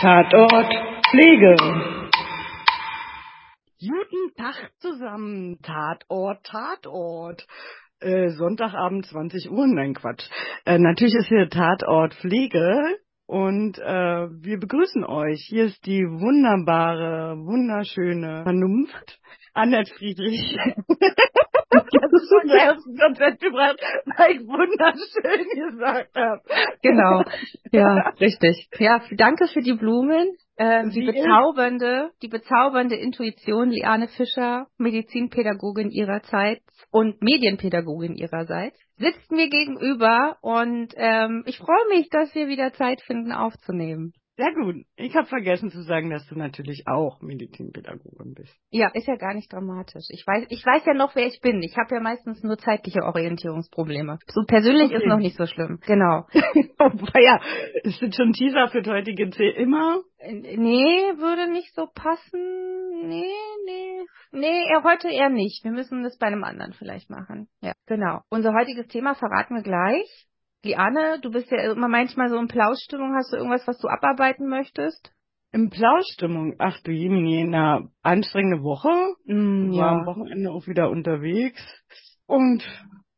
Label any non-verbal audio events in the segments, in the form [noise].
Tatort Pflege. Guten Tag zusammen. Tatort, Tatort. Äh, Sonntagabend 20 Uhr, nein Quatsch. Äh, natürlich ist hier Tatort Pflege und äh, wir begrüßen euch. Hier ist die wunderbare, wunderschöne Vernunft, Annette Friedrich. [laughs] habe es schon aus dem Konzept gebracht, weil ich wunderschön gesagt habe. Genau, ja, richtig. Ja, danke für die Blumen. Ähm, die ist- bezaubernde, die bezaubernde Intuition Liane Fischer, Medizinpädagogin ihrerseits und Medienpädagogin ihrerseits, sitzt mir gegenüber und ähm, ich freue mich, dass wir wieder Zeit finden aufzunehmen. Sehr gut. Ich habe vergessen zu sagen, dass du natürlich auch Medizinpädagogin bist. Ja, ist ja gar nicht dramatisch. Ich weiß, ich weiß ja noch, wer ich bin. Ich habe ja meistens nur zeitliche Orientierungsprobleme. So persönlich ist Okay. noch nicht so schlimm. Genau. Wobei ja, ist das schon Teaser für das heutige C immer? Nee, würde nicht so passen. Nee, nee. Nee, heute eher nicht. Wir müssen das bei einem anderen vielleicht machen. Ja, genau. Unser heutiges Thema verraten wir gleich. Liane, du bist ja immer manchmal so in Plauschstimmung. Hast du irgendwas, was du abarbeiten möchtest? Im Plauschstimmung. Ach du Jemini, eine anstrengende Woche. Mm, War am Wochenende auch wieder unterwegs. Und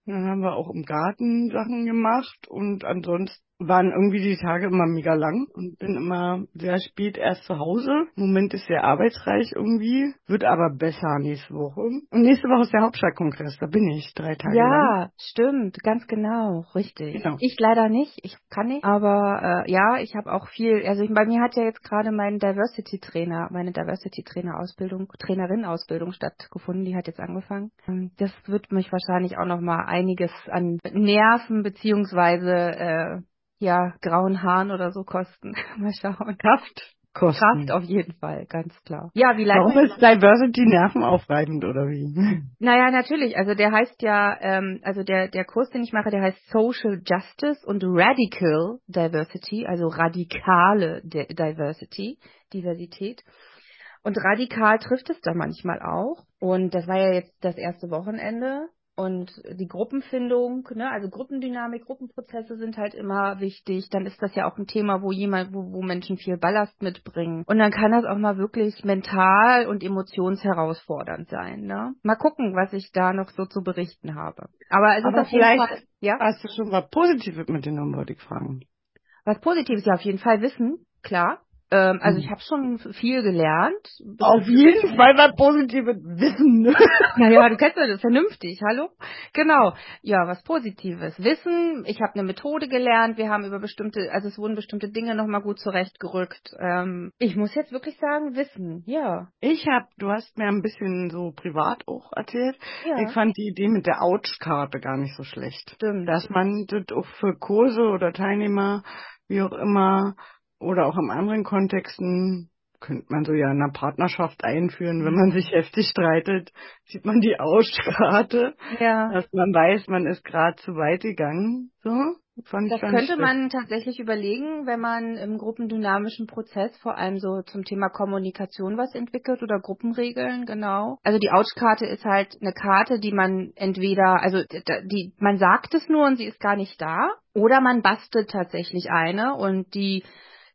dann haben wir auch im Garten Sachen gemacht. Und ansonsten waren irgendwie die Tage immer mega lang und bin immer sehr spät erst zu Hause. Im Moment ist sehr arbeitsreich irgendwie. Wird aber besser nächste Woche. Und nächste Woche ist der Hauptstadtkongress. Da bin ich drei Tage lang. Ja, stimmt, ganz genau, richtig. Genau. Ich leider nicht, ich kann nicht, aber äh, ja, ich habe auch viel, also ich, bei mir hat ja jetzt gerade mein Diversity Trainer, meine Diversity Trainer Ausbildung, Trainerin Ausbildung stattgefunden, die hat jetzt angefangen. Ähm, Das wird mich wahrscheinlich auch noch mal einiges an Nerven beziehungsweise äh, ja, grauen Haaren oder so kosten. [laughs] Mal schauen. Kraft kosten. Kraft auf jeden Fall, ganz klar. Ja, wie Warum ist Diversity nervenaufreibend oder wie? [laughs] Naja, natürlich. Also der heißt ja, ähm, also der, der Kurs, den ich mache, der heißt Social Justice und Radical Diversity, also radikale De Diversity, Diversität. Und radikal trifft es da manchmal auch. Und das war ja jetzt das erste Wochenende. Und die Gruppenfindung, ne, also Gruppendynamik, Gruppenprozesse sind halt immer wichtig. Dann ist das ja auch ein Thema, wo jemand, wo, wo Menschen viel Ballast mitbringen. Und dann kann das auch mal wirklich mental und emotionsherausfordernd sein. Ne? Mal gucken, was ich da noch so zu berichten habe. Aber es Aber ist vielleicht- Fall, ja, Hast du schon was Positives mitgenommen, wollte ich fragen. was Positives ja auf jeden Fall wissen, klar. Ähm, also Hm. ich habe schon viel gelernt. Auf jeden Fall was Positives wissen. ne? [laughs] Naja, du kennst ja das vernünftig, hallo? Genau. Ja, was Positives. Wissen, ich habe eine Methode gelernt, wir haben über bestimmte, also es wurden bestimmte Dinge nochmal gut zurechtgerückt. Ähm, ich muss jetzt wirklich sagen, Wissen, ja. Ich hab, du hast mir ein bisschen so privat auch erzählt. Ja, Ich fand die Idee mit der Ouch-Karte gar nicht so schlecht. stimmt. Dass man das auch für Kurse oder Teilnehmer, wie auch immer, oder auch in anderen Kontexten, könnte man so ja in einer Partnerschaft einführen. Wenn man sich heftig streitet, sieht man die Ouch-Karte, ja. dass man weiß, man ist gerade zu weit gegangen. So, fand ich Das könnte schlecht. man tatsächlich überlegen, wenn man im gruppendynamischen Prozess vor allem so zum Thema Kommunikation was entwickelt oder Gruppenregeln, genau. Also die Ouch-Karte ist halt eine Karte, die man entweder, also die, man sagt es nur und sie ist gar nicht da, oder man bastelt tatsächlich eine und die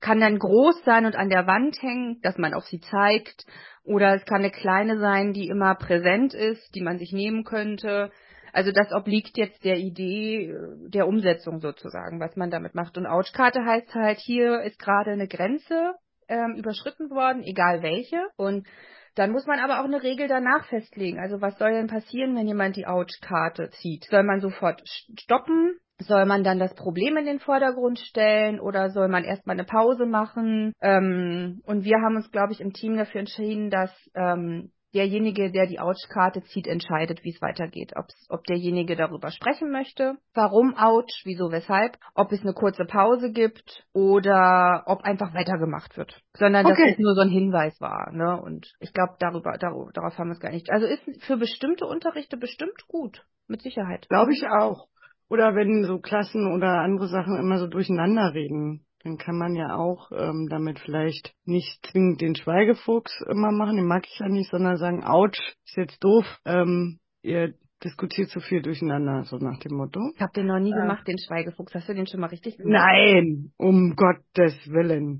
kann dann groß sein und an der Wand hängen, dass man auf sie zeigt. Oder es kann eine kleine sein, die immer präsent ist, die man sich nehmen könnte. Also das obliegt jetzt der Idee äh, der Umsetzung sozusagen, was man damit macht. Und Ouchkarte heißt halt, hier ist gerade eine Grenze ähm, überschritten worden, egal welche. Und dann muss man aber auch eine Regel danach festlegen. Also was soll denn passieren, wenn jemand die Ouch-Karte zieht? Soll man sofort st- stoppen? Soll man dann das Problem in den Vordergrund stellen oder soll man erstmal eine Pause machen? Ähm, und wir haben uns, glaube ich, im Team dafür entschieden, dass ähm, derjenige, der die Ouch-Karte zieht, entscheidet, wie es weitergeht. Ob's, ob derjenige darüber sprechen möchte, warum Ouch, wieso, weshalb, ob es eine kurze Pause gibt oder ob einfach weitergemacht wird. Sondern dass Okay. es nur so ein Hinweis war. Ne? Und ich glaube, darüber, darüber, darauf haben wir es gar nicht. Also ist für bestimmte Unterrichte bestimmt gut, mit Sicherheit. Glaube ich auch. Oder wenn so Klassen oder andere Sachen immer so durcheinander reden, dann kann man ja auch ähm, damit vielleicht nicht zwingend den Schweigefuchs immer machen, den mag ich ja nicht, sondern sagen, ouch, ist jetzt doof, ähm, ihr diskutiert zu viel durcheinander, so nach dem Motto. Ich habe den noch nie Äh. gemacht, den Schweigefuchs. Hast du den schon mal richtig gemacht? Nein, um Gottes Willen.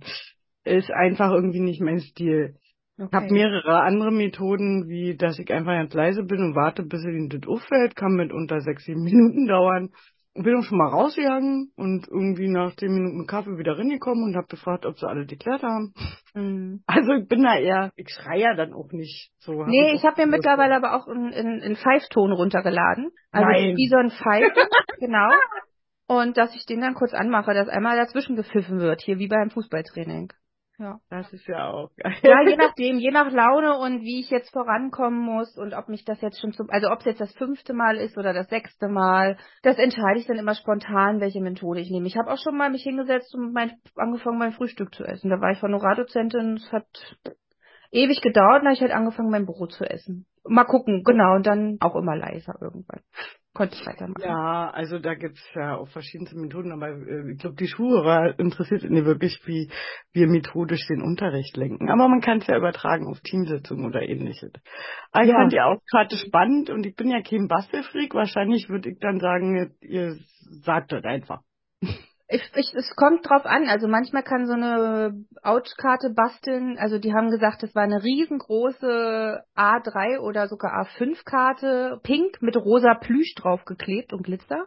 ist einfach irgendwie nicht mein Stil. Okay. Ich habe mehrere andere Methoden, wie dass ich einfach ganz leise bin und warte, bis ihnen das auffällt. Kann mit unter sechs, sieben [laughs] Minuten dauern. Bin auch schon mal rausgegangen und irgendwie nach zehn Minuten Kaffee wieder reingekommen und habe gefragt, ob sie alle geklärt haben. Mhm. [laughs] Also ich bin da eher, ich schreie ja dann auch nicht so. hab Nee, auch ich habe mir mittlerweile aber auch einen in, in Pfeifton runtergeladen. Also Nein. wie so ein Pfeif, [laughs] genau. Und dass ich den dann kurz anmache, dass einmal dazwischen gepfiffen wird, hier wie beim Fußballtraining. Ja. Das ist ja auch geil. Ja, je [laughs] nachdem, je nach Laune und wie ich jetzt vorankommen muss und ob mich das jetzt schon zum, also ob es jetzt das fünfte Mal ist oder das sechste Mal, das entscheide ich dann immer spontan, welche Methode ich nehme. Ich habe auch schon mal mich hingesetzt und mein, angefangen, mein Frühstück zu essen. Da war ich Honorardozentin, es hat ewig gedauert, dann habe ich halt angefangen, mein Brot zu essen. Mal gucken, genau, und dann auch immer leiser irgendwann. Konnte ich weitermachen. Ja, also da gibt's ja auch verschiedenste Methoden, aber äh, ich glaube, die Schuhhörer interessiert ihn wirklich, wie wir methodisch den Unterricht lenken. Aber man kann es ja übertragen auf Teamsitzungen oder ähnliches. Aber ich Ja. fand die Aufkarte spannend und ich bin ja kein Bastelfreak. Wahrscheinlich würde ich dann sagen, ihr sagt das einfach. Ich, ich, es kommt drauf an. Also manchmal kann so eine Ouch-Karte basteln. Also die haben gesagt, das war eine riesengroße A3 oder sogar A5-Karte, pink mit rosa Plüsch draufgeklebt und Glitzer.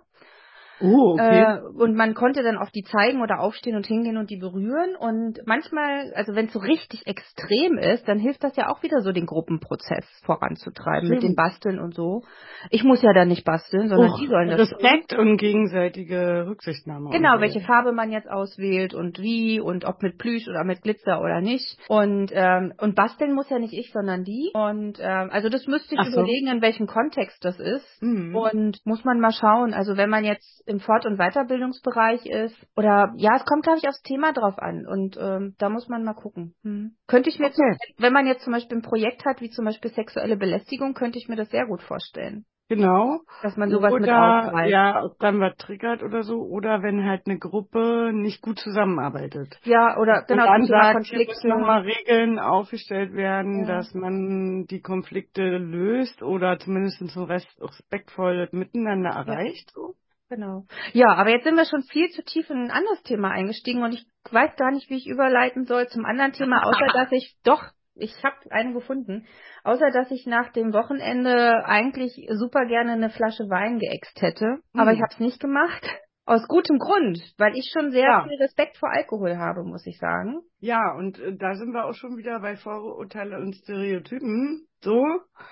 Oh, okay. Äh, und man konnte dann auf die zeigen oder aufstehen und hingehen und die berühren. Und manchmal, also wenn es so richtig extrem ist, dann hilft das ja auch wieder so, den Gruppenprozess voranzutreiben mit Stimmt. dem Basteln und so. Ich muss ja dann nicht basteln, sondern Oh, die sollen das Respekt und gegenseitige Rücksichtnahme. Genau, welche Farbe man jetzt auswählt und wie und ob mit Plüsch oder mit Glitzer oder nicht. Und ähm, und basteln muss ja nicht ich, sondern die. Und ähm, also das müsste ich so. überlegen, in welchem Kontext das ist. Mhm. Und muss man mal schauen. Also wenn man jetzt im Fort- und Weiterbildungsbereich ist oder ja, es kommt glaube ich aufs Thema drauf an. Und ähm, da muss man mal gucken. Hm. Könnte ich mir, Okay. wenn man jetzt zum Beispiel ein Projekt hat, wie zum Beispiel sexuelle Belästigung, könnte ich mir das sehr gut vorstellen, Genau. dass man sowas mit oder, aufgreift. ja, ob dann was triggert oder so, oder wenn halt eine Gruppe nicht gut zusammenarbeitet. Ja, oder genau, und dann sagt, hier müssen nochmal Regeln aufgestellt werden, Ja. dass man die Konflikte löst oder zumindest zum Rest respektvoll miteinander erreicht. So. Genau. Ja, aber jetzt sind wir schon viel zu tief in ein anderes Thema eingestiegen und ich weiß gar nicht, wie ich überleiten soll zum anderen Thema, außer [laughs] dass ich doch, ich habe eine gefunden, außer dass ich nach dem Wochenende eigentlich super gerne eine Flasche Wein geäxt hätte, aber Hm. ich habe es nicht gemacht. Aus gutem Grund, weil ich schon sehr Ja. viel Respekt vor Alkohol habe, muss ich sagen. Ja, und äh, da sind wir auch schon wieder bei Vorurteile und Stereotypen. So.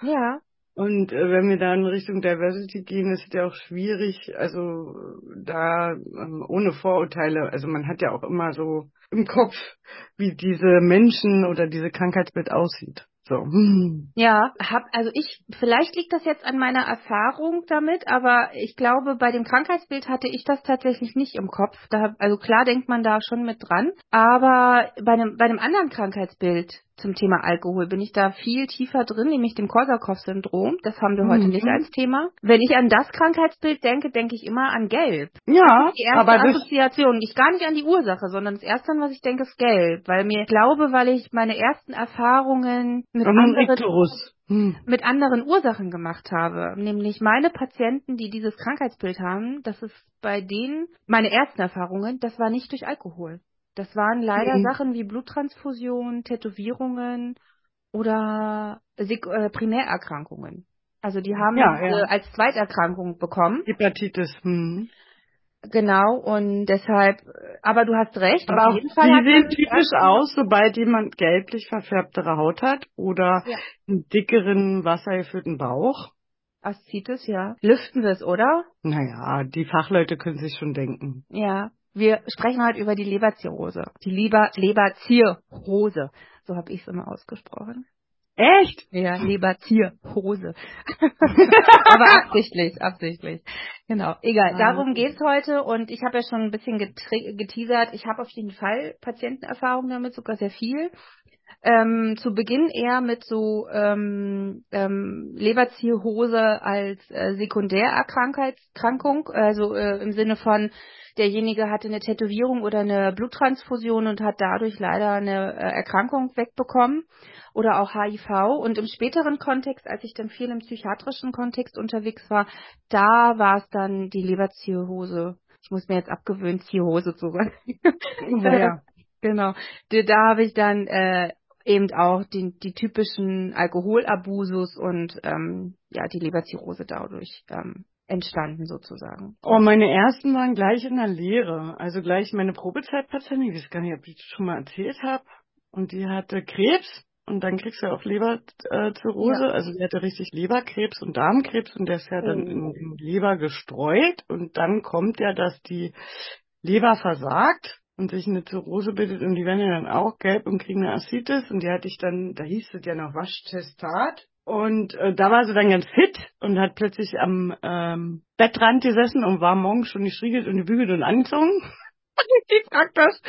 Ja. Und äh, wenn wir da in Richtung Diversity gehen, ist es ja auch schwierig, also da ähm, ohne Vorurteile, also man hat ja auch immer so im Kopf, wie diese Menschen oder diese Krankheitsbild aussieht. So. Hm. [laughs] Ja, hab, also ich, vielleicht liegt das jetzt an meiner Erfahrung damit, aber ich glaube, bei dem Krankheitsbild hatte ich das tatsächlich nicht im Kopf. Da, also klar denkt man da schon mit dran, aber bei einem, bei einem anderen Krankheitsbild zum Thema Alkohol bin ich da viel tiefer drin, nämlich dem Korsakow-Syndrom. Das haben wir heute Mhm. nicht als Thema. Wenn ich an das Krankheitsbild denke, denke ich immer an Gelb. Ja, Die erste aber Assoziation, ich gar nicht an die Ursache, sondern das erste, an was ich denke, ist gelb. Weil mir ich glaube, weil ich meine ersten Erfahrungen mit ein anderen. Hm. mit anderen Ursachen gemacht habe. Nämlich meine Patienten, die dieses Krankheitsbild haben, das ist bei denen, meine ersten Erfahrungen, das war nicht durch Alkohol. Das waren leider Mhm. Sachen wie Bluttransfusion, Tätowierungen oder äh, Primärerkrankungen. Also die haben Ja, ja. als Zweiterkrankung bekommen. Hepatitis. Hm. Genau, und deshalb, aber du hast recht, Aber auf jeden Fall. die sehen typisch aus, sobald jemand gelblich verfärbtere Haut hat oder Ja. einen dickeren, wassergefüllten Bauch. Aszites, ja. Lüften wir es, oder? Naja, die Fachleute können sich schon denken. Ja. Wir sprechen heute über die Leberzirrhose. Die Leber Leberzirrhose. So habe ich es immer ausgesprochen. Echt? Ja, Leberzirrhose. [laughs] Aber absichtlich, absichtlich. Genau. Egal. Ah. Darum geht's heute und ich habe ja schon ein bisschen geteasert. Ich habe auf jeden Fall Patientenerfahrung damit, sogar sehr viel. Ähm, zu Beginn eher mit so ähm, ähm, Leberzirrhose als äh, Sekundärerkrankung, also äh, im Sinne von derjenige hatte eine Tätowierung oder eine Bluttransfusion und hat dadurch leider eine äh, Erkrankung wegbekommen oder auch HIV. Und im späteren Kontext, als ich dann viel im psychiatrischen Kontext unterwegs war, da war es dann die Leberzirrhose. Ich muss mir jetzt abgewöhnen, Zirrhose zu sagen. [laughs] Naja. [laughs] Genau. Da, da habe ich dann äh, eben auch die, die typischen Alkoholabusus und ähm, ja die Leberzirrhose dadurch ähm, entstanden sozusagen. Oh, meine ersten waren gleich in der Lehre. Also gleich meine Probezeitpatientin, ich weiß gar nicht, ob ich das schon mal erzählt habe. Und die hatte Krebs und dann kriegst du auch Leberzirrhose. Ja. Also sie hatte richtig Leberkrebs und Darmkrebs und der ist ja dann in, in Leber gestreut. Und dann kommt ja, dass die Leber versagt und sich eine Zirrhose bildet und die werden ja dann auch gelb und kriegen eine Aszites und die hatte ich dann, da hieß es ja noch Waschtestat und äh, da war sie dann ganz fit und hat plötzlich am ähm, Bettrand gesessen und war morgens schon gestriegelt und gebügelt und angezogen. [laughs] die fragt das.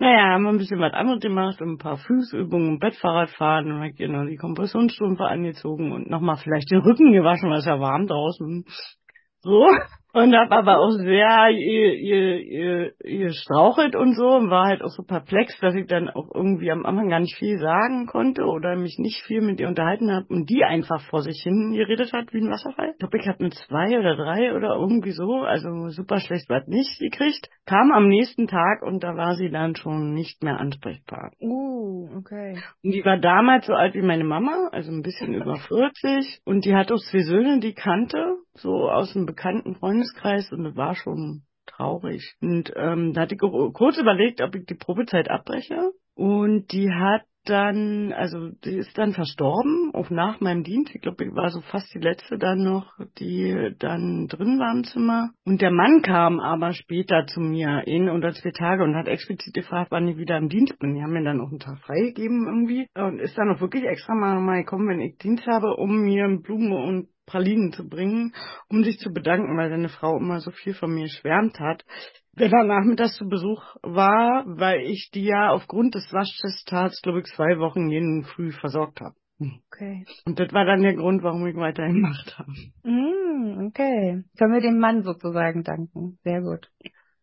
Naja, haben wir ein bisschen was anderes gemacht, ein paar Fußübungen, Bettfahrradfahren, und dann genau die Kompressionsstrümpfe angezogen und nochmal vielleicht den Rücken gewaschen, weil es ja warm draußen. So. Und hab aber auch sehr ihr, ihr, ihr, ihr strauchelt und so und war halt auch so perplex, dass ich dann auch irgendwie am Anfang gar nicht viel sagen konnte oder mich nicht viel mit ihr unterhalten habe und die einfach vor sich hin geredet hat wie ein Wasserfall. Ich glaube, ich habe eine zwei oder drei oder irgendwie so, also super schlecht war nicht gekriegt. Kam am nächsten Tag und da war sie dann schon nicht mehr ansprechbar. Uh, okay. Und die war damals so alt wie meine Mama, also ein bisschen über 40 und die hat auch zwei Söhne, die kannte, so aus einem bekannten Freundeskreis und war schon traurig. Und ähm, da hatte ich kurz überlegt, ob ich die Probezeit abbreche. Und die hat dann, also die ist dann verstorben, auch nach meinem Dienst. Ich glaube, ich war so fast die letzte dann noch, die dann drin war im Zimmer. Und der Mann kam aber später zu mir, in oder zwei Tage, und hat explizit gefragt, wann ich wieder im Dienst bin. Die haben mir dann auch einen Tag freigegeben irgendwie. Und ist dann auch wirklich extra mal, mal gekommen, wenn ich Dienst habe, um mir Blumen und Pralinen zu bringen, um sich zu bedanken, weil seine Frau immer so viel von mir schwärmt hat. Wenn er nachmittags zu Besuch war, weil ich die ja aufgrund des Waschtestats, glaube ich, zwei Wochen jeden Früh versorgt habe. Okay. Und das war dann der Grund, warum ich weiterhin gemacht habe. Mm, okay. Können wir dem Mann sozusagen danken. Sehr gut.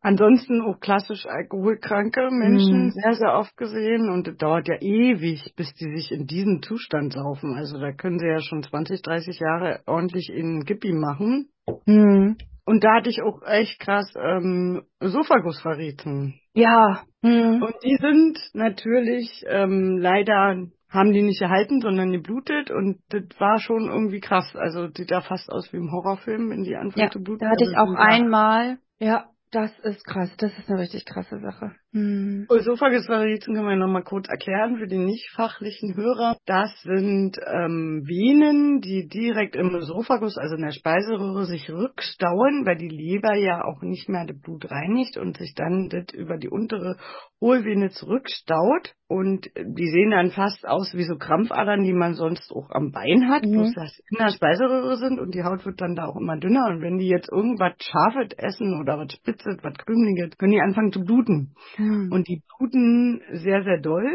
Ansonsten auch klassisch alkoholkranke Menschen mhm. sehr, sehr oft gesehen und es dauert ja ewig, bis die sich in diesen Zustand saufen. Also da können sie ja schon 20, 30 Jahre ordentlich in Gippi machen. Mhm. Und da hatte ich auch echt krass ähm, Sophagus-Verrieten. Ja. Mhm. Und die sind natürlich ähm, leider haben die nicht erhalten, sondern geblutet und das war schon irgendwie krass. Also sieht da fast aus wie im Horrorfilm, wenn die anfangen ja, zu bluten. Da hatte ich auch einmal, ja, das ist krass, das ist eine richtig krasse Sache. Hm. Esophagus-Varizen können wir nochmal kurz erklären für die nicht fachlichen Hörer. Das sind ähm, Venen, die direkt im Esophagus, also in der Speiseröhre, sich rückstauen, weil die Leber ja auch nicht mehr das Blut reinigt und sich dann das über die untere Hohlvene zurückstaut. Und die sehen dann fast aus wie so Krampfadern, die man sonst auch am Bein hat, mhm. bloß dass in der Speiseröhre sind und die Haut wird dann da auch immer dünner. Und wenn die jetzt irgendwas Scharfes essen oder was Spitzes, was Krümeliges, können die anfangen zu bluten. Mhm. Und die bluten sehr, sehr doll.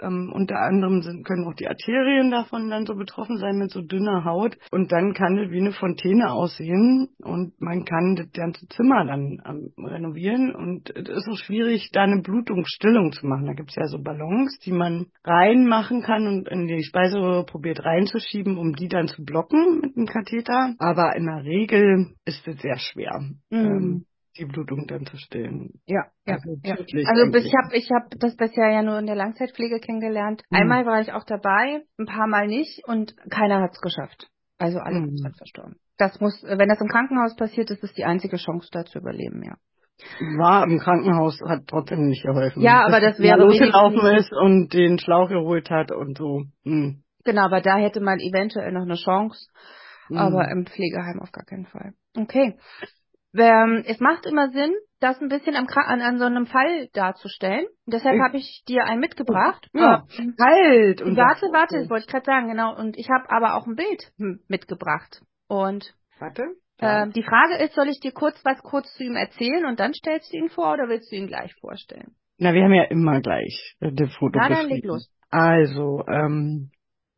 Ähm, unter anderem sind, können auch die Arterien davon dann so betroffen sein mit so dünner Haut. Und dann kann das wie eine Fontäne aussehen und man kann das ganze Zimmer dann ähm, renovieren. Und es ist auch schwierig, da eine Blutungsstillung zu machen. Da gibt es ja so Ballons, die man reinmachen kann und in die Speiseröhre probiert reinzuschieben, um die dann zu blocken mit dem Katheter. Aber in der Regel ist es sehr schwer. Mhm. Ähm, die Blutung dann zu stillen. Ja, ja. Also, ja. also ich habe ich hab das bisher ja nur in der Langzeitpflege kennengelernt. Mhm. Einmal war ich auch dabei, ein paar Mal nicht und keiner hat es geschafft. Also alle mhm. sind verstorben. Das muss, wenn das im Krankenhaus passiert, ist es die einzige Chance, da zu überleben, ja. War im Krankenhaus, hat trotzdem nicht geholfen. Ja, aber das wäre losgelaufen ist und den Schlauch geholt hat und so. Mhm. Genau, aber da hätte man eventuell noch eine Chance. Aber mhm. im Pflegeheim auf gar keinen Fall. Okay. Ähm, es macht immer Sinn, das ein bisschen am, an, an so einem Fall darzustellen. Deshalb habe ich dir einen mitgebracht. Ja, äh, halt. Und warte, warte, das wollte ich gerade sagen, genau. Und ich habe aber auch ein Bild mitgebracht. Und warte. Äh, die Frage ist, soll ich dir kurz was kurz zu ihm erzählen und dann stellst du ihn vor oder willst du ihn gleich vorstellen? Na, wir haben ja immer gleich äh, das Foto. Na, dann leg los. Also, ähm,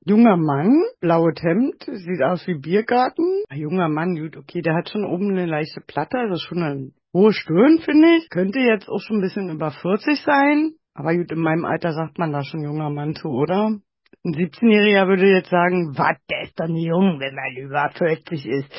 Junger Mann, blaues Hemd, sieht aus wie Biergarten. Ein junger Mann, gut, okay, der hat schon oben eine leichte Platte, ist schon eine hohe Stirn, finde ich. Könnte jetzt auch schon ein bisschen über 40 sein. Aber gut, in meinem Alter sagt man da schon junger Mann zu, oder? Ein 17-Jähriger würde jetzt sagen, was, der ist doch nicht jung, wenn man über 40 ist.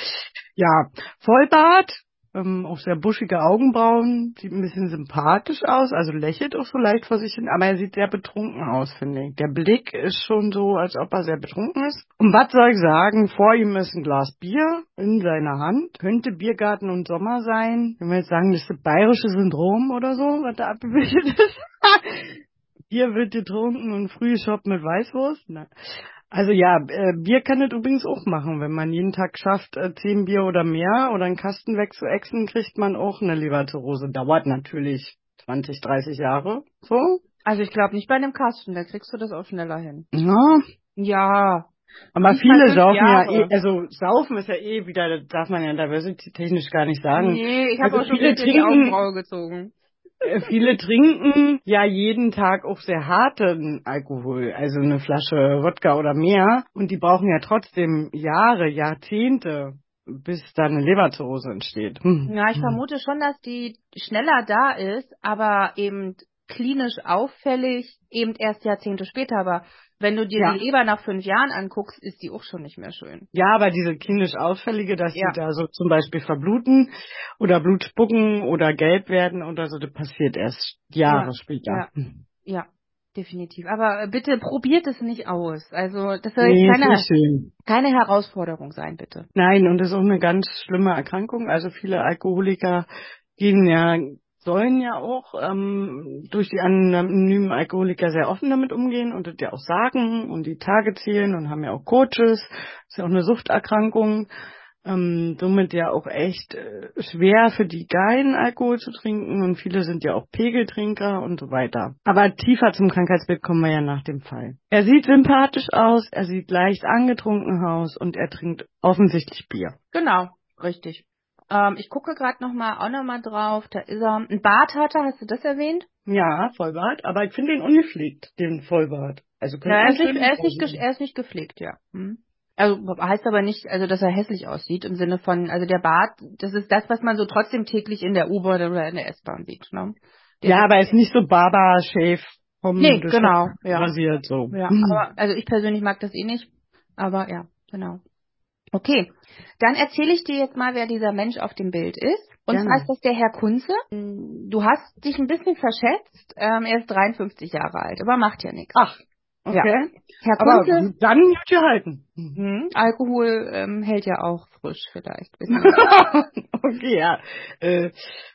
Ja, Vollbart, ähm, auch sehr buschige Augenbrauen, sieht ein bisschen sympathisch aus, also lächelt auch so leicht vor sich hin, aber er sieht sehr betrunken aus, finde ich. Der Blick ist schon so, als ob er sehr betrunken ist. Und was soll ich sagen, vor ihm ist ein Glas Bier in seiner Hand, könnte Biergarten und Sommer sein. Wenn wir jetzt sagen, das ist das bayerische Syndrom oder so, was da abgebildet ist. [laughs] Bier wird getrunken und früh Shop mit Weißwurst. Na. Also ja, äh, Bier kann das übrigens auch machen. Wenn man jeden Tag schafft, äh, zehn Bier oder mehr oder einen Kasten wegzuexen, kriegt man auch eine Leberzirrhose. Dauert natürlich 20, 30 Jahre. So. Also ich glaube nicht bei einem Kasten, da kriegst du das auch schneller hin. Ja. Ja. Aber Nicht viele saufen ja eh, also saufen ist ja eh wieder, das darf man ja diversity-technisch gar nicht sagen. Nee, ich Also habe auch schon viele wieder die trinken- Augenbraue gezogen. Äh, Viele trinken ja jeden Tag auch sehr harten Alkohol, also eine Flasche Wodka oder mehr. Und die brauchen ja trotzdem Jahre, Jahrzehnte, bis da eine Leberzirrhose entsteht. Hm. Ja, ich vermute schon, dass die schneller da ist, aber eben klinisch auffällig eben erst Jahrzehnte später. Aber wenn du dir Ja. die Leber nach fünf Jahren anguckst, ist die auch schon nicht mehr schön. Ja, aber diese klinisch Auffällige, dass Ja. die da so zum Beispiel verbluten oder Blut spucken oder gelb werden oder so, das passiert erst Jahre Ja, später. ja. Hm. Ja, definitiv. Aber äh, bitte probiert es nicht aus. Also das soll Nee, keine, keine Herausforderung sein, bitte. Nein, und das ist auch eine ganz schlimme Erkrankung. Also viele Alkoholiker gehen ja, sollen ja auch ähm, durch die anonymen Alkoholiker sehr offen damit umgehen und das ja auch sagen und die Tage zählen und haben ja auch Coaches. ist ja auch eine Suchterkrankung. Ähm, somit ja auch echt äh, schwer für die keinen Alkohol zu trinken und viele sind ja auch Pegeltrinker und so weiter. Aber tiefer zum Krankheitsbild kommen wir ja nach dem Fall. Er sieht sympathisch aus, er sieht leicht angetrunken aus und er trinkt offensichtlich Bier. Genau, richtig. Ähm, ich gucke gerade noch mal auch noch mal drauf. Da ist er. Ein Bart hat er, hast du das erwähnt? Ja, Vollbart, aber ich finde den ungepflegt, den Vollbart. Also Ja, er ist, nicht, er, ist nicht, er ist nicht gepflegt, ja. Hm. Also heißt aber nicht, also dass er hässlich aussieht im Sinne von, also der Bart, das ist das, was man so trotzdem täglich in der U-Bahn oder in der S-Bahn sieht. Ne? Der Ja, aber er ist nicht so Barber-Shave vom Nee, genau, ja. rasiert so. Ja, [laughs] aber, also ich persönlich mag das eh nicht. Aber ja, genau. Okay, dann erzähle ich dir jetzt mal, wer dieser Mensch auf dem Bild ist. Und zwar ist das der Herr Kunze. Du hast dich ein bisschen verschätzt. Ähm, er ist 53 Jahre alt, aber macht ja nichts. Ach, okay. Herr Aber Kunze, dann gut gehalten. hm, Alkohol ähm, hält ja auch frisch vielleicht. [laughs] okay, ja. Äh,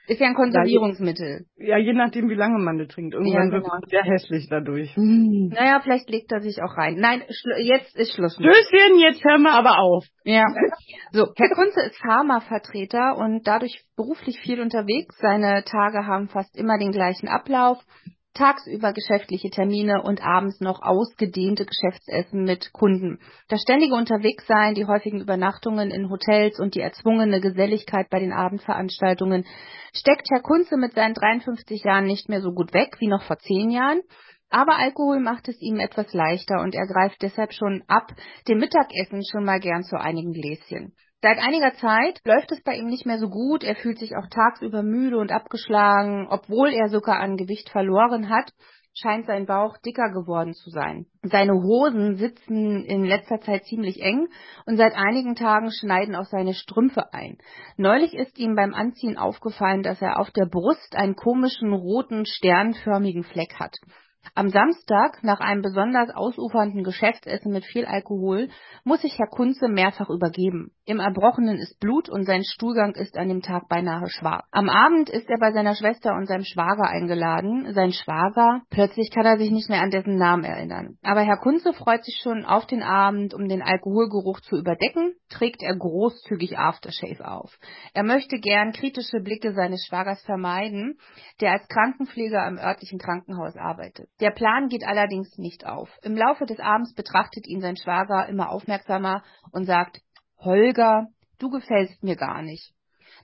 ist ja ein Konservierungsmittel. ja, je nachdem, wie lange man das trinkt. Irgendwann Ja, wird genau. man sehr hässlich dadurch. Hm. Naja, vielleicht legt er sich auch rein. Nein, jetzt ist Schluss. Stößchen, jetzt hören wir aber auf. Ja. So, Herr Kunze ist Pharmavertreter und dadurch beruflich viel unterwegs. Seine Tage haben fast immer den gleichen Ablauf. Tagsüber geschäftliche Termine und abends noch ausgedehnte Geschäftsessen mit Kunden. Das ständige Unterwegssein, die häufigen Übernachtungen in Hotels und die erzwungene Geselligkeit bei den Abendveranstaltungen steckt Herr Kunze mit seinen 53 Jahren nicht mehr so gut weg wie noch vor zehn Jahren. Aber Alkohol macht es ihm etwas leichter und er greift deshalb schon ab dem Mittagessen schon mal gern zu einigen Gläschen. Seit einiger Zeit läuft es bei ihm nicht mehr so gut. Er fühlt sich auch tagsüber müde und abgeschlagen. Obwohl er sogar an Gewicht verloren hat, scheint sein Bauch dicker geworden zu sein. Seine Hosen sitzen in letzter Zeit ziemlich eng und seit einigen Tagen schneiden auch seine Strümpfe ein. Neulich ist ihm beim Anziehen aufgefallen, dass er auf der Brust einen komischen roten sternförmigen Fleck hat. Am Samstag, nach einem besonders ausufernden Geschäftsessen mit viel Alkohol, muss sich Herr Kunze mehrfach übergeben. Im Erbrochenen ist Blut und sein Stuhlgang ist an dem Tag beinahe schwarz. Am Abend ist er bei seiner Schwester und seinem Schwager eingeladen. Sein Schwager, plötzlich kann er sich nicht mehr an dessen Namen erinnern. Aber Herr Kunze freut sich schon auf den Abend, um den Alkoholgeruch zu überdecken, trägt er großzügig Aftershave auf. Er möchte gern kritische Blicke seines Schwagers vermeiden, der als Krankenpfleger am örtlichen Krankenhaus arbeitet. Der Plan geht allerdings nicht auf. Im Laufe des Abends betrachtet ihn sein Schwager immer aufmerksamer und sagt, Holger, du gefällst mir gar nicht.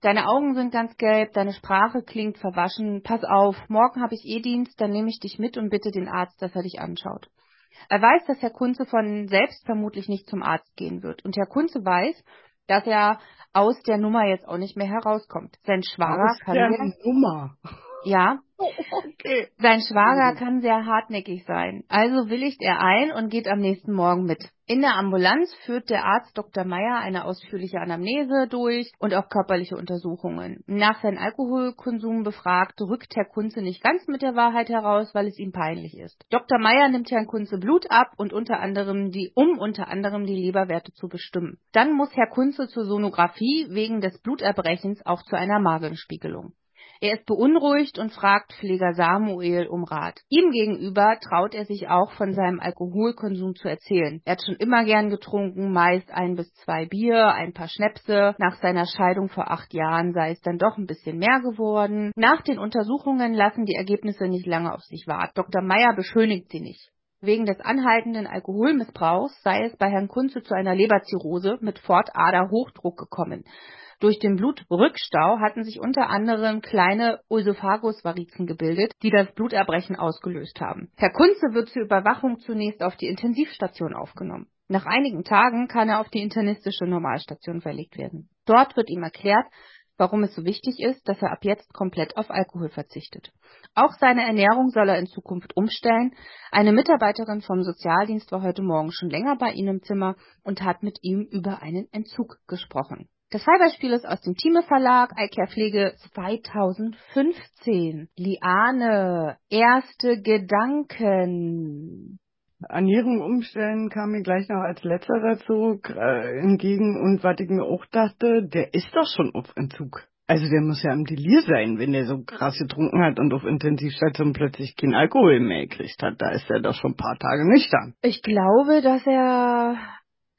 Deine Augen sind ganz gelb, deine Sprache klingt verwaschen. Pass auf, morgen habe ich eh Dienst, dann nehme ich dich mit und bitte den Arzt, dass er dich anschaut. Er weiß, dass Herr Kunze von selbst vermutlich nicht zum Arzt gehen wird. Und Herr Kunze weiß, dass er aus der Nummer jetzt auch nicht mehr herauskommt. Sein Schwager Aus kann der Nummer. ja, okay. Sein Schwager kann sehr hartnäckig sein. Also willigt er ein und geht am nächsten Morgen mit. In der Ambulanz führt der Arzt Dr. Meyer eine ausführliche Anamnese durch und auch körperliche Untersuchungen. Nach seinem Alkoholkonsum befragt, rückt Herr Kunze nicht ganz mit der Wahrheit heraus, weil es ihm peinlich ist. Dr. Meyer nimmt Herrn Kunze Blut ab und unter anderem die, um unter anderem die Leberwerte zu bestimmen. Dann muss Herr Kunze zur Sonographie wegen des Bluterbrechens auch zu einer Magenspiegelung. Er ist beunruhigt und fragt Pfleger Samuel um Rat. Ihm gegenüber traut er sich auch von seinem Alkoholkonsum zu erzählen. Er hat schon immer gern getrunken, meist ein bis zwei Bier, ein paar Schnäpse. Nach seiner Scheidung vor acht Jahren sei es dann doch ein bisschen mehr geworden. Nach den Untersuchungen lassen die Ergebnisse nicht lange auf sich warten. Dr. Meyer beschönigt sie nicht. Wegen des anhaltenden Alkoholmissbrauchs sei es bei Herrn Kunze zu einer Leberzirrhose mit Fortaderhochdruck gekommen. Durch den Blutrückstau hatten sich unter anderem kleine Oesophagusvarizen gebildet, die das Bluterbrechen ausgelöst haben. Herr Kunze wird zur Überwachung zunächst auf die Intensivstation aufgenommen. Nach einigen Tagen kann er auf die internistische Normalstation verlegt werden. Dort wird ihm erklärt, warum es so wichtig ist, dass er ab jetzt komplett auf Alkohol verzichtet. Auch seine Ernährung soll er in Zukunft umstellen. Eine Mitarbeiterin vom Sozialdienst war heute Morgen schon länger bei ihm im Zimmer und hat mit ihm über einen Entzug gesprochen. Das Fallbeispiel ist aus dem Thieme Verlag, iCare Pflege 2015. Liane, erste Gedanken. Ernährung umstellen kam mir gleich noch als letzter dazu äh, entgegen und was ich mir auch dachte, der ist doch schon auf Entzug. Also der muss ja im Delir sein, wenn der so krass getrunken hat und auf Intensivstation plötzlich keinen Alkohol mehr gekriegt hat. Da ist er doch schon ein paar Tage nüchtern. Ich glaube, dass er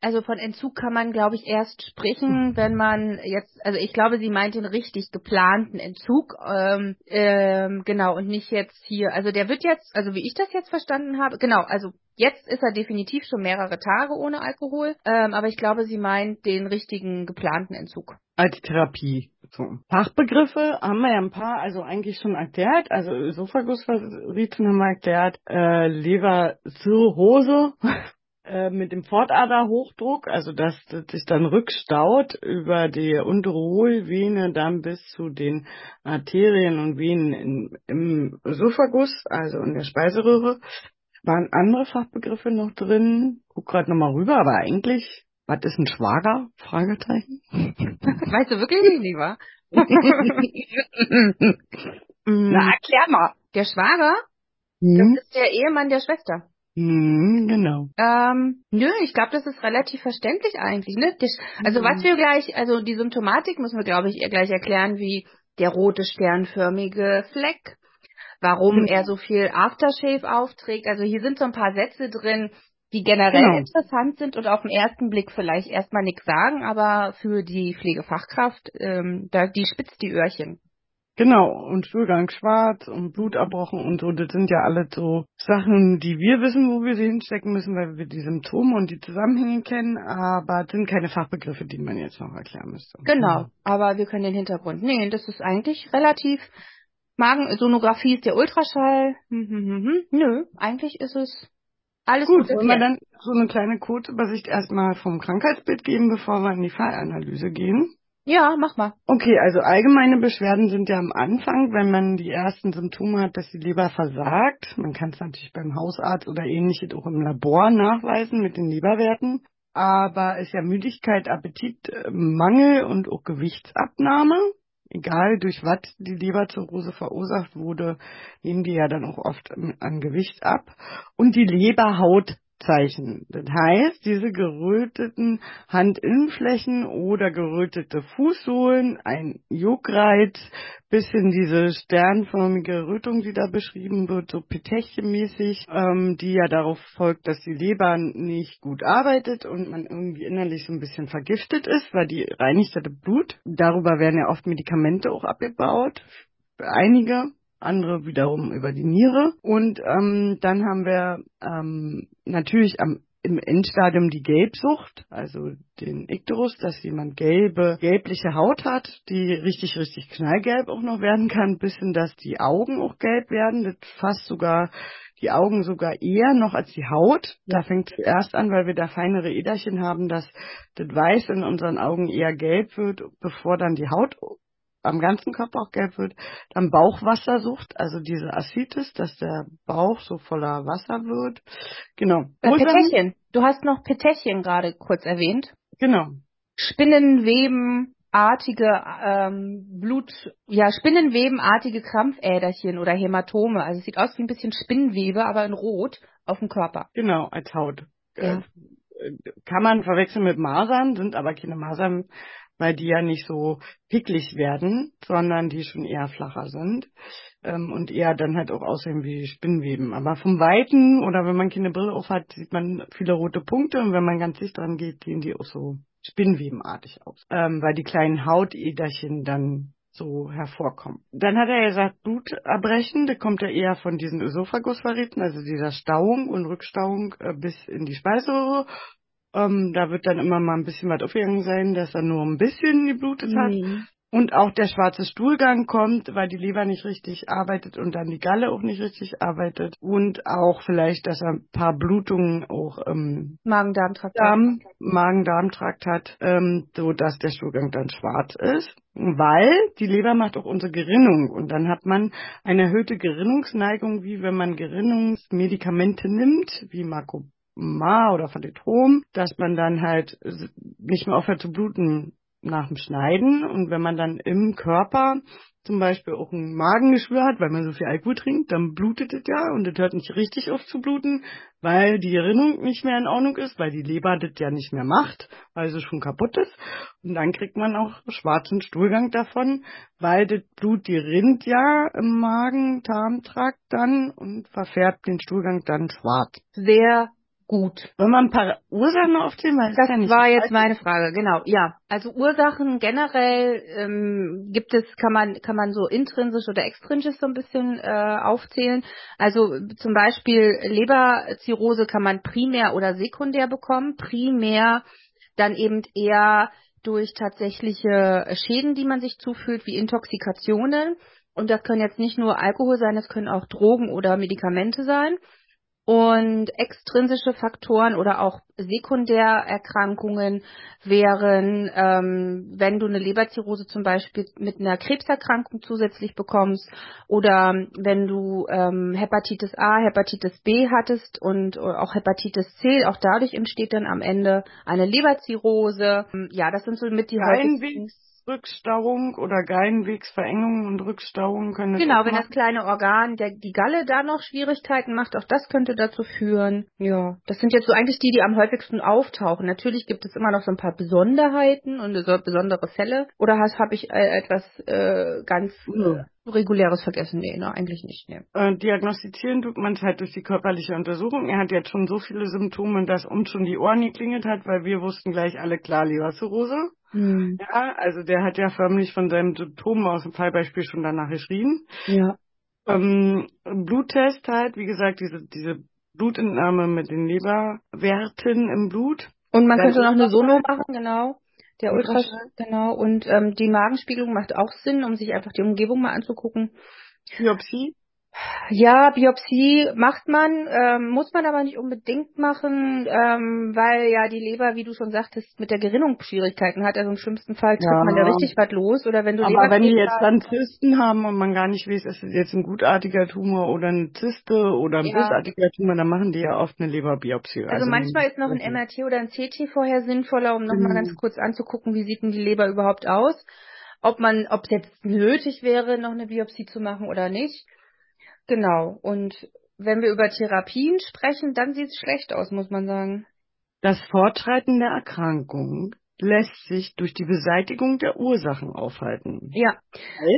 also von Entzug kann man, glaube ich, erst sprechen, wenn man jetzt, also ich glaube, sie meint den richtig geplanten Entzug, ähm, ähm, genau, und nicht jetzt hier, also der wird jetzt, also wie ich das jetzt verstanden habe, genau, also jetzt ist er definitiv schon mehrere Tage ohne Alkohol, ähm, aber ich glaube, sie meint den richtigen geplanten Entzug. Als Therapie. So. Fachbegriffe haben wir ja ein paar, also eigentlich schon erklärt, also Ösophagusverrizen haben wir erklärt, äh, Leberzirrhose äh, mit dem Fortaderhochdruck, also dass das sich dann rückstaut über die untere Hohlvene dann bis zu den Arterien und Venen in, im Esophagus, also in der Speiseröhre. Waren andere Fachbegriffe noch drin? Guck gerade nochmal rüber, aber eigentlich, was ist ein Schwager? Fragezeichen. [laughs] Weißt du wirklich nicht, lieber? [laughs] [laughs] Na, erklär mal. Der Schwager, Hm? das ist der Ehemann der Schwester. Hm, genau. Ähm, nö, ich glaube, das ist relativ verständlich eigentlich. Ne? Also Mhm. was wir gleich, also die Symptomatik müssen wir, glaube ich, gleich erklären, wie der rote sternförmige Fleck, warum Mhm. er so viel Aftershave aufträgt. Also hier sind so ein paar Sätze drin, die generell Genau. interessant sind und auf den ersten Blick vielleicht erstmal nichts sagen, aber für die Pflegefachkraft, ähm, da, die spitzt die Öhrchen. Genau, und Stuhlgang schwarz und Blut abbrochen und so, das sind ja alle so Sachen, die wir wissen, wo wir sie hinstecken müssen, weil wir die Symptome und die Zusammenhänge kennen, aber sind keine Fachbegriffe, die man jetzt noch erklären müsste. Genau, aber wir können den Hintergrund. Nee, das ist eigentlich relativ. Magensonographie ist der Ultraschall. Hm, hm, hm. Nö, eigentlich ist es alles Gut, gut wollen wir dann so eine kleine Kurzübersicht erstmal vom Krankheitsbild geben, bevor wir in die Fallanalyse gehen? Ja, mach mal. Okay, also allgemeine Beschwerden sind ja am Anfang, wenn man die ersten Symptome hat, dass die Leber versagt. Man kann es natürlich beim Hausarzt oder ähnliches auch im Labor nachweisen mit den Leberwerten. Aber ist ja Müdigkeit, Appetit, äh, Mangel und auch Gewichtsabnahme. Egal durch was die Leberzirrhose verursacht wurde, nehmen die ja dann auch oft an Gewicht ab. Und die Leberhautzeichen. Das heißt, diese geröteten Handinnenflächen oder gerötete Fußsohlen, ein Juckreiz, bisschen diese sternförmige Rötung, die da beschrieben wird, so Petechmäßig, ähm, die ja darauf folgt, dass die Leber nicht gut arbeitet und man irgendwie innerlich so ein bisschen vergiftet ist, weil die reinigt das Blut. Darüber werden ja oft Medikamente auch abgebaut. Einige, andere wiederum über die Niere. Und ähm, dann haben wir ähm, natürlich am im Endstadium die Gelbsucht, also den Ikterus, dass jemand gelbe, gelbliche Haut hat, die richtig, richtig knallgelb auch noch werden kann, bis hin, dass die Augen auch gelb werden, das fast sogar die Augen sogar eher noch als die Haut. Da fängt es zuerst an, weil wir da feinere Äderchen haben, dass das Weiß in unseren Augen eher gelb wird, bevor dann die Haut am ganzen Körper auch gelb wird. Dann Bauchwassersucht, also diese Aszites, dass der Bauch so voller Wasser wird. Genau. Äh, Ursachen- Petechien. Du hast noch Petechien gerade kurz erwähnt. Genau. Spinnenwebenartige ähm, Blut, ja, Spinnenwebenartige Krampfäderchen oder Hämatome. Also es sieht aus wie ein bisschen Spinnenwebe, aber in Rot auf dem Körper. Genau, als Haut. Ja. Äh, Kann man verwechseln mit Masern, sind aber keine Masern, weil die ja nicht so picklig werden, sondern die schon eher flacher sind ähm, und eher dann halt auch aussehen wie Spinnweben. Aber vom Weiten oder wenn man keine Brille auf hat, sieht man viele rote Punkte und wenn man ganz dicht dran geht, sehen die auch so spinnwebenartig aus, ähm, weil die kleinen Hautäderchen dann so hervorkommen. Dann hat er gesagt, Blutabbrechen, das kommt ja eher von diesen Ösophagusverräten, also dieser Stauung und Rückstauung äh, bis in die Speiseröhre. Ähm, da wird dann immer mal ein bisschen was aufgegangen sein, dass er nur ein bisschen geblutet hat. Mhm. Und auch der schwarze Stuhlgang kommt, weil die Leber nicht richtig arbeitet und dann die Galle auch nicht richtig arbeitet. Und auch vielleicht, dass er ein paar Blutungen auch im Magen-Darm-Trakt. Darm, Magen-Darm-Trakt hat, ähm, so dass der Stuhlgang dann schwarz ist. Weil die Leber macht auch unsere Gerinnung und dann hat man eine erhöhte Gerinnungsneigung, wie wenn man Gerinnungsmedikamente nimmt, wie Makoma oder Phalitrom, dass man dann halt nicht mehr aufhört zu bluten nach dem Schneiden und wenn man dann im Körper zum Beispiel auch ein Magengeschwür hat, weil man so viel Alkohol trinkt, dann blutet es ja und es hört nicht richtig auf zu bluten, weil die Gerinnung nicht mehr in Ordnung ist, weil die Leber das ja nicht mehr macht, weil sie schon kaputt ist. Und dann kriegt man auch schwarzen Stuhlgang davon, weil das Blut, die rinnt ja im Magen-Darm-Trakt dann und verfärbt den Stuhlgang dann schwarz. Sehr gut. Wollen wir ein paar Ursachen aufzählen? Weil Das nicht war jetzt meine Frage, genau. Ja, also Ursachen generell ähm, gibt es, kann man kann man so intrinsisch oder extrinsisch so ein bisschen äh, aufzählen. Also zum Beispiel Leberzirrhose kann man primär oder sekundär bekommen. Primär dann eben eher durch tatsächliche Schäden, die man sich zufühlt, wie Intoxikationen. Und das können jetzt nicht nur Alkohol sein, das können auch Drogen oder Medikamente sein. Und extrinsische Faktoren oder auch Sekundärerkrankungen wären, ähm, wenn du eine Leberzirrhose zum Beispiel mit einer Krebserkrankung zusätzlich bekommst oder wenn du ähm, Hepatitis A, Hepatitis B hattest und auch Hepatitis C, auch dadurch entsteht dann am Ende eine Leberzirrhose. Ja, das sind so mit die häufigsten. Gallenwegsrückstauung oder Gallenwegsverengung und Rückstauung können Genau, wenn das kleine Organ, der, die Galle da noch Schwierigkeiten macht, auch das könnte dazu führen. Ja, das sind jetzt so eigentlich die, die am häufigsten auftauchen. Natürlich gibt es immer noch so ein paar Besonderheiten und so besondere Fälle. Oder hast habe ich äh, etwas äh, ganz Ja. Reguläres vergessen? Nee, ne, eigentlich nicht. Nee. Äh, diagnostizieren tut man es halt durch die körperliche Untersuchung. Er hat jetzt schon so viele Symptome, dass uns schon die Ohren geklingelt hat, weil wir wussten gleich alle klar Leberzirrhose. Hm. Ja, also der hat ja förmlich von seinen Symptomen aus dem Fallbeispiel schon danach geschrien. Ja. Ähm, Bluttest halt, wie gesagt, diese, diese Blutentnahme mit den Leberwerten im Blut. Und man könnte noch eine. Sono machen, genau. Der Ultraschall. Genau. Und ähm, die Magenspiegelung macht auch Sinn, um sich einfach die Umgebung mal anzugucken. Biopsie. Ja, Biopsie macht man, ähm, muss man aber nicht unbedingt machen, ähm, weil ja die Leber, wie du schon sagtest, mit der Gerinnung Schwierigkeiten hat. Also im schlimmsten Fall tritt Ja. man da richtig was los. Oder wenn du Aber wenn die jetzt dann Zysten haben und man gar nicht weiß, ist es jetzt ein gutartiger Tumor oder eine Zyste oder ein Ja. bösartiger Tumor, dann machen die ja oft eine Leberbiopsie. Also manchmal ist noch ein MRT oder ein CT vorher sinnvoller, um nochmal Mhm. ganz kurz anzugucken, wie sieht denn die Leber überhaupt aus. Ob man, ob es jetzt nötig wäre, noch eine Biopsie zu machen oder nicht. Genau. Und wenn wir über Therapien sprechen, dann sieht es schlecht aus, muss man sagen. Das Fortschreiten der Erkrankung lässt sich durch die Beseitigung der Ursachen aufhalten. Ja,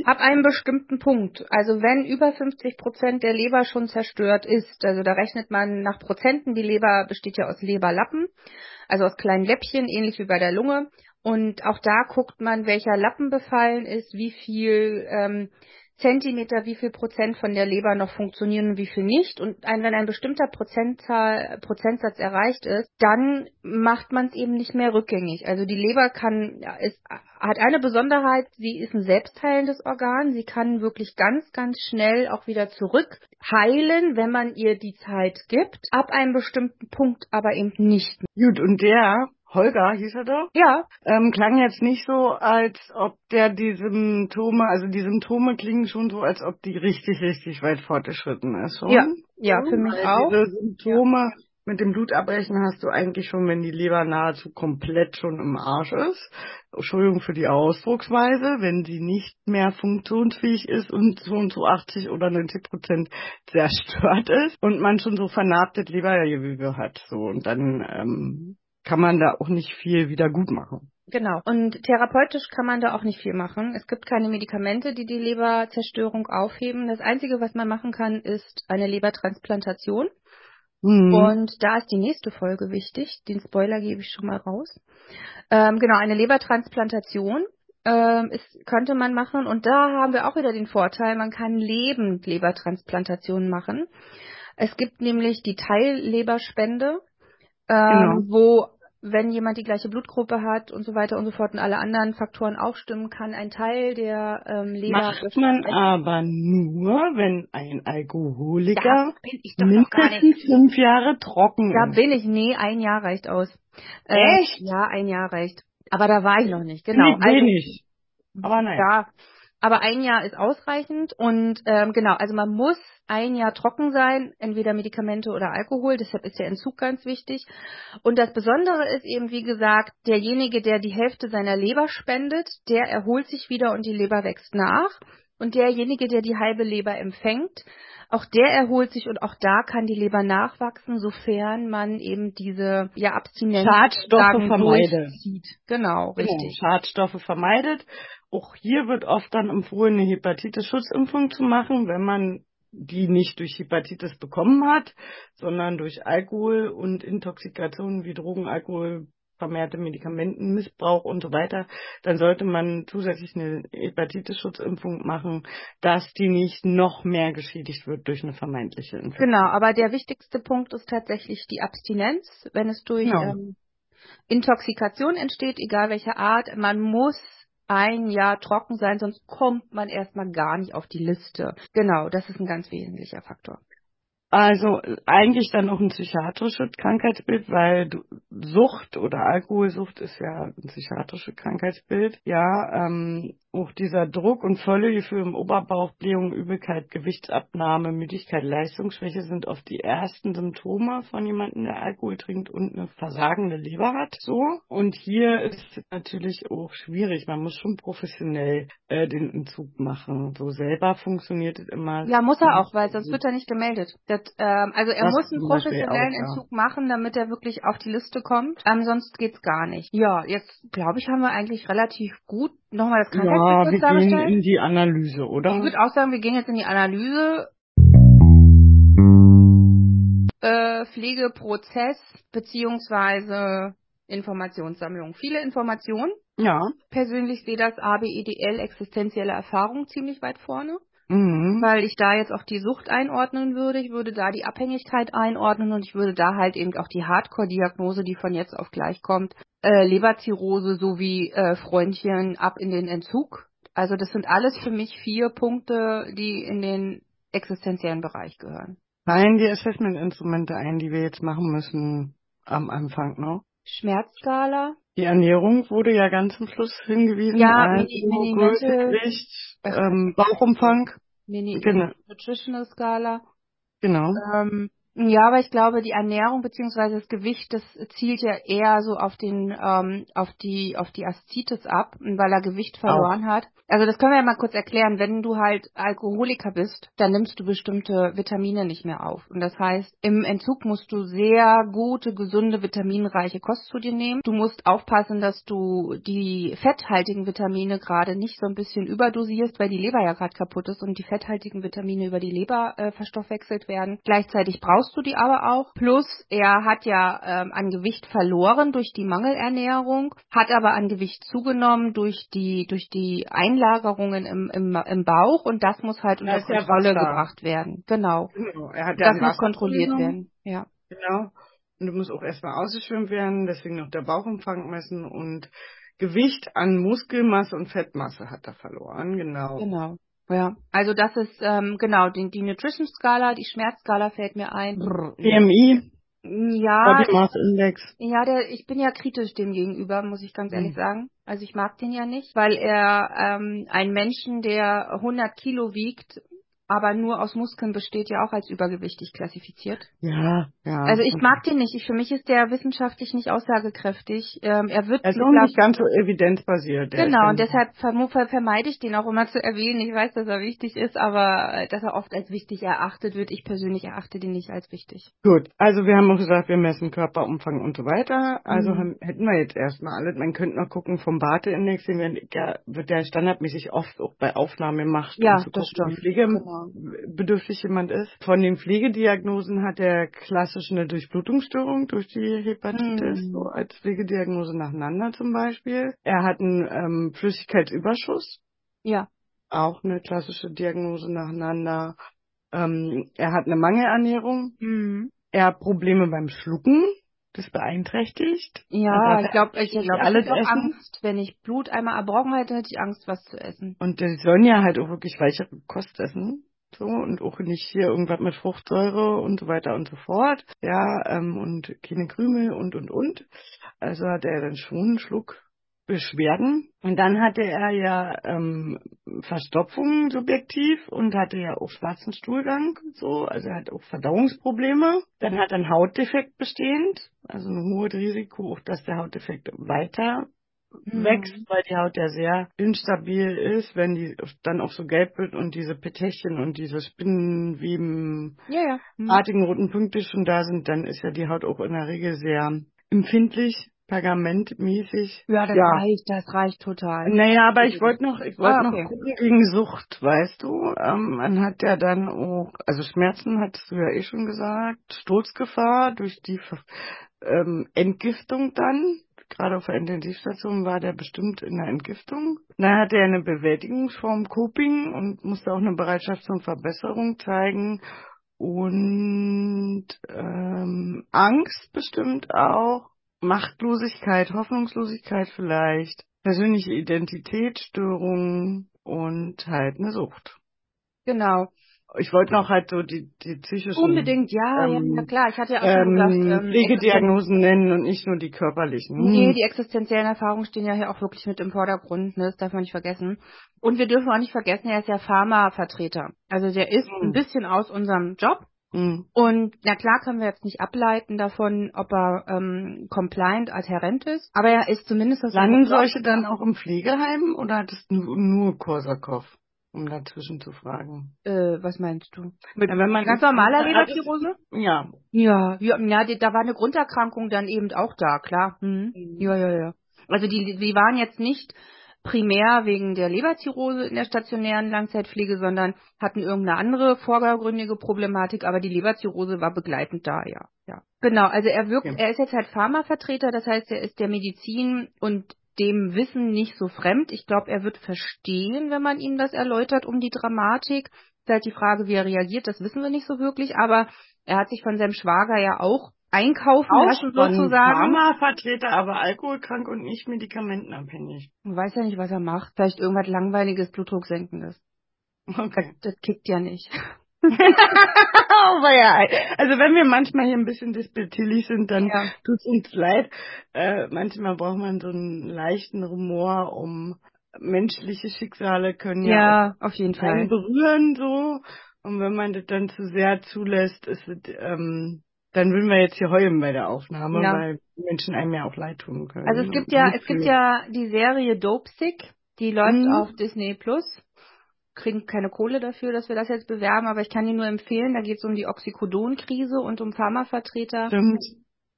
ab einem bestimmten Punkt. Also wenn über 50 Prozent der Leber schon zerstört ist, also da rechnet man nach Prozenten, die Leber besteht ja aus Leberlappen, also aus kleinen Läppchen, ähnlich wie bei der Lunge. Und auch da guckt man, welcher Lappen befallen ist, wie viel ähm, Zentimeter, wie viel Prozent von der Leber noch funktionieren und wie viel nicht. Und ein, wenn ein bestimmter Prozentzahl, Prozentsatz erreicht ist, dann macht man es eben nicht mehr rückgängig. Also die Leber kann, ist, hat eine Besonderheit, sie ist ein selbstheilendes Organ. Sie kann wirklich ganz, ganz schnell auch wieder zurück heilen, wenn man ihr die Zeit gibt. Ab einem bestimmten Punkt aber eben nicht. Gut, und der Holger hieß er doch? Ja. Ähm, klang jetzt nicht so, als ob der die Symptome, also die Symptome klingen schon so, als ob die richtig, richtig weit fortgeschritten ist. Schon. Ja, ja, für mich Weil auch. Diese Symptome mit dem Blutabbrechen hast du eigentlich schon, wenn die Leber nahezu komplett schon im Arsch ist. Entschuldigung für die Ausdrucksweise, wenn sie nicht mehr funktionsfähig ist und schon zu 80 oder 90 Prozent zerstört ist und man schon so vernarbtet Lebergewebe hat. So und dann ähm, kann man da auch nicht viel wieder gut machen. Genau. Und therapeutisch kann man da auch nicht viel machen. Es gibt keine Medikamente, die die Leberzerstörung aufheben. Das Einzige, was man machen kann, ist eine Lebertransplantation. Mhm. Und da ist die nächste Folge wichtig. Den Spoiler gebe ich schon mal raus. Ähm, genau, eine Lebertransplantation ähm, ist, könnte man machen. Und da haben wir auch wieder den Vorteil, man kann lebend Lebertransplantationen machen. Es gibt nämlich die Teilleberspende, ähm, wo wenn jemand die gleiche Blutgruppe hat und so weiter und so fort und alle anderen Faktoren auch stimmen, kann ein Teil der ähm, Leber Macht man aber nur, wenn ein da Alkoholiker nicht. mindestens fünf Jahre trocken Da ist. bin ich, nee, ein Jahr reicht aus. Ähm, Echt? Ja, ein Jahr reicht. Aber da war ich noch nicht, genau. Nicht wenig. Aber naja. Ja, aber ein Jahr ist ausreichend und ähm, genau, also man muss ein Jahr trocken sein, entweder Medikamente oder Alkohol, deshalb ist der Entzug ganz wichtig. Und das Besondere ist eben, wie gesagt, derjenige, der die Hälfte seiner Leber spendet, der erholt sich wieder und die Leber wächst nach. Und derjenige, der die halbe Leber empfängt, auch der erholt sich und auch da kann die Leber nachwachsen, sofern man eben diese ja, Abstinenz Schadstoffe vermeidet. durchzieht. Genau, richtig. Genau, Schadstoffe vermeidet. Auch hier wird oft dann empfohlen, eine Hepatitis-Schutzimpfung zu machen, wenn man die nicht durch Hepatitis bekommen hat, sondern durch Alkohol und Intoxikationen wie Drogen, Alkohol, vermehrte Medikamentenmissbrauch und so weiter, dann sollte man zusätzlich eine Hepatitis-Schutzimpfung machen, dass die nicht noch mehr geschädigt wird durch eine vermeintliche Infektion. Genau, aber der wichtigste Punkt ist tatsächlich die Abstinenz. Wenn es durch Genau. ähm, Intoxikation entsteht, egal welcher Art, man muss ein Jahr trocken sein, sonst kommt man erstmal gar nicht auf die Liste. Genau, das ist ein ganz wesentlicher Faktor. Also eigentlich dann auch ein psychiatrisches Krankheitsbild, weil Sucht oder Alkoholsucht ist ja ein psychiatrisches Krankheitsbild. Ja, ähm, auch dieser Druck und Völlegefühl im Oberbauch, Blähung, Übelkeit, Gewichtsabnahme, Müdigkeit, Leistungsschwäche sind oft die ersten Symptome von jemandem, der Alkohol trinkt und eine versagende Leber hat. So. Und hier ist es natürlich auch schwierig. Man muss schon professionell äh, den Entzug machen. So selber funktioniert es immer. Ja, muss er auch, weil sonst wird er nicht gemeldet. Das, ähm, also er Das muss einen professionellen auch, ja. Entzug machen, damit er wirklich auf die Liste kommt. Ähm, sonst geht's gar nicht. Ja, jetzt glaube ich, haben wir eigentlich relativ gut nochmal das Ja, Krankheitsbild wir kurz gehen in die Analyse, oder? Ich würde auch sagen, wir gehen jetzt in die Analyse. Äh, Pflegeprozess beziehungsweise Informationssammlung. Viele Informationen. Ja. Persönlich sehe das ABEDL existenzielle Erfahrung ziemlich weit vorne, Mhm. weil ich da jetzt auch die Sucht einordnen würde. Ich würde da die Abhängigkeit einordnen und ich würde da halt eben auch die Hardcore-Diagnose, die von jetzt auf gleich kommt, äh, Leberzirrhose sowie äh, Freundchen ab in den Entzug. Also das sind alles für mich vier Punkte, die in den existenziellen Bereich gehören. Fallen die Assessment-Instrumente ein, die wir jetzt machen müssen am Anfang noch? Schmerzskala, Die Ernährung wurde ja ganz zum Schluss hingewiesen. Ja, Mini- Mini- Größe, Gewicht, ähm, Bauchumfang. Mini Genau. Nutritional Skala. Genau. Ähm, ja, aber ich glaube, die Ernährung beziehungsweise das Gewicht, das zielt ja eher so auf den, ähm, auf die, auf die Aszites ab, weil er Gewicht verloren hat. Also das können wir ja mal kurz erklären. Wenn du halt Alkoholiker bist, dann nimmst du bestimmte Vitamine nicht mehr auf. Und das heißt, im Entzug musst du sehr gute, gesunde, vitaminreiche Kost zu dir nehmen. Du musst aufpassen, dass du die fetthaltigen Vitamine gerade nicht so ein bisschen überdosierst, weil die Leber ja gerade kaputt ist und die fetthaltigen Vitamine über die Leber äh, verstoffwechselt werden. Gleichzeitig brauchst du die aber auch. Plus, er hat ja ähm, an Gewicht verloren durch die Mangelernährung, hat aber an Gewicht zugenommen durch die, durch die Einlagerungen im, im, im Bauch und das muss halt unter Kontrolle gebracht werden. Genau. Genau. Ja Das muss Wasser kontrolliert werden. Ja. Genau. Und du musst auch erstmal ausgeschwimmt werden, deswegen noch der Bauchumfang messen und Gewicht an Muskelmasse und Fettmasse hat er verloren, genau. Genau. Ja. Also das ist ähm, genau die, die Nutrition Skala, die Schmerzskala fällt mir ein. BMI, Ja, Body Mass Index. ja, der, ich bin ja kritisch dem gegenüber, muss ich ganz ehrlich Hm. sagen. Also ich mag den ja nicht, weil er ähm, einen Menschen, der 100 Kilo wiegt, aber nur aus Muskeln besteht, ja auch als übergewichtig klassifiziert. Ja, ja. Also ich mag den nicht. Ich, für mich ist der wissenschaftlich nicht aussagekräftig. Ähm, er wird Er ist Lab- nicht ganz so evidenzbasiert. der Genau, und deshalb vermeide ich den auch immer zu erwähnen. Ich weiß, dass er wichtig ist, aber äh, dass er oft als wichtig erachtet wird. Ich persönlich erachte den nicht als wichtig. Gut, also wir haben auch gesagt, wir messen Körperumfang und so weiter. Also Mhm. haben, hätten wir jetzt erstmal alles. Man könnte noch gucken vom Barte-Index, den wird, ja, wird der standardmäßig oft auch bei Aufnahme gemacht, Ja, um zu das gucken, wie stimmt. Genau. Pflegebedürftig jemand ist. Von den Pflegediagnosen hat er klassisch eine Durchblutungsstörung durch die Hepatitis, Mhm. so als Pflegediagnose nacheinander zum Beispiel. Er hat einen ähm, Flüssigkeitsüberschuss, Ja. auch eine klassische Diagnose nacheinander. Ähm, er hat eine Mangelernährung, Mhm. er hat Probleme beim Schlucken. Das beeinträchtigt. Ja, ich glaube, ich, glaub, ich alles hätte auch essen. Angst. Wenn ich Blut einmal erbrochen hätte, hätte ich Angst, was zu essen. Und die sollen ja halt auch wirklich weichere Kost essen. So, und auch nicht hier irgendwas mit Fruchtsäure und so weiter und so fort. Ja, ähm, und keine Krümel und, und, und. Also hatte er dann schon einen Schluck Beschwerden. Und dann hatte er ja ähm, Verstopfung subjektiv und hatte ja auch schwarzen Stuhlgang, so, also er hat auch Verdauungsprobleme. Dann hat er einen Hautdefekt bestehend, also ein hohes Risiko, auch dass der Hautdefekt weiter wächst, weil die Haut ja sehr instabil ist, wenn die dann auch so gelb wird und diese Petechien und diese Spinnenwebenartigen Ja, ja. Mhm. roten Punkte schon da sind, dann ist ja die Haut auch in der Regel sehr empfindlich, pergamentmäßig. Ja, das Ja. reicht, das reicht total. Naja, aber ich wollte noch, ich wollte Ah, okay. noch gucken gegen Sucht, weißt du. Ähm, man hat ja dann auch, also Schmerzen hattest du ja eh schon gesagt, Sturzgefahr durch die ähm, Entgiftung dann. Gerade auf der Intensivstation war der bestimmt in der Entgiftung. Dann hatte er eine Bewältigungsform Coping und musste auch eine Bereitschaft zur Verbesserung zeigen. Und ähm, Angst bestimmt auch. Machtlosigkeit, Hoffnungslosigkeit vielleicht, persönliche Identitätsstörungen und halt eine Sucht. Genau. Ich wollte noch halt so die, die psychischen Unbedingt, ja, ja, ähm, ja, klar. Ich hatte ja auch schon gesagt, ähm, ähm, Pflegediagnosen nennen und nicht nur die körperlichen. Nee, die existenziellen Erfahrungen stehen ja hier auch wirklich mit im Vordergrund, ne? das darf man nicht vergessen. Und wir dürfen auch nicht vergessen, er ist ja Pharmavertreter. Also der ist Mhm. ein bisschen aus unserem Job. Hm. Und na klar können wir jetzt nicht ableiten davon, ob er ähm, compliant, adherent ist, aber er ist zumindest Landen solche dann auch im Pflegeheim oder hattest du nur Korsakow, um dazwischen zu fragen? Äh, was meinst du? Mit Ja, wenn man ganz normaler Leberzirrhose? Ja. Ja, ja, ja da war eine Grunderkrankung dann eben auch da, klar. Mhm. Ja, ja, ja. Also die, die waren jetzt nicht primär wegen der Leberzirrhose in der stationären Langzeitpflege, sondern hatten irgendeine andere vordergründige Problematik, aber die Leberzirrhose war begleitend da, ja. ja. Genau, also er wirkt, Okay. er ist jetzt halt Pharmavertreter, das heißt, er ist der Medizin und dem Wissen nicht so fremd. Ich glaube, er wird verstehen, wenn man ihm das erläutert um die Dramatik. Ist halt die Frage, wie er reagiert, das wissen wir nicht so wirklich, aber er hat sich von seinem Schwager ja auch einkaufen lassen sozusagen. Pharmavertreter, aber alkoholkrank und nicht medikamentenabhängig. Man weiß ja nicht, was er macht. Vielleicht irgendwas langweiliges, Blutdrucksenkendes. Okay. Das kickt ja nicht. [laughs] [laughs] Aber ja, also wenn wir manchmal hier ein bisschen despektierlich sind, dann Ja. tut's uns leid. Äh, manchmal braucht man so einen leichten Humor, um menschliche Schicksale können ja, Ja, auf jeden auch Fall. berühren so. Und wenn man das dann zu sehr zulässt, ist es, ähm, dann würden wir jetzt hier heulen bei der Aufnahme, Ja. weil Menschen einem ja auch leid tun können. Also es gibt ja, es gibt ja die Serie Dope Sick, die läuft Mhm. auf Disney Plus. Kriegen keine Kohle dafür, dass wir das jetzt bewerben, aber ich kann die nur empfehlen. Da geht es um die Oxycodon-Krise und um Pharmavertreter. Stimmt.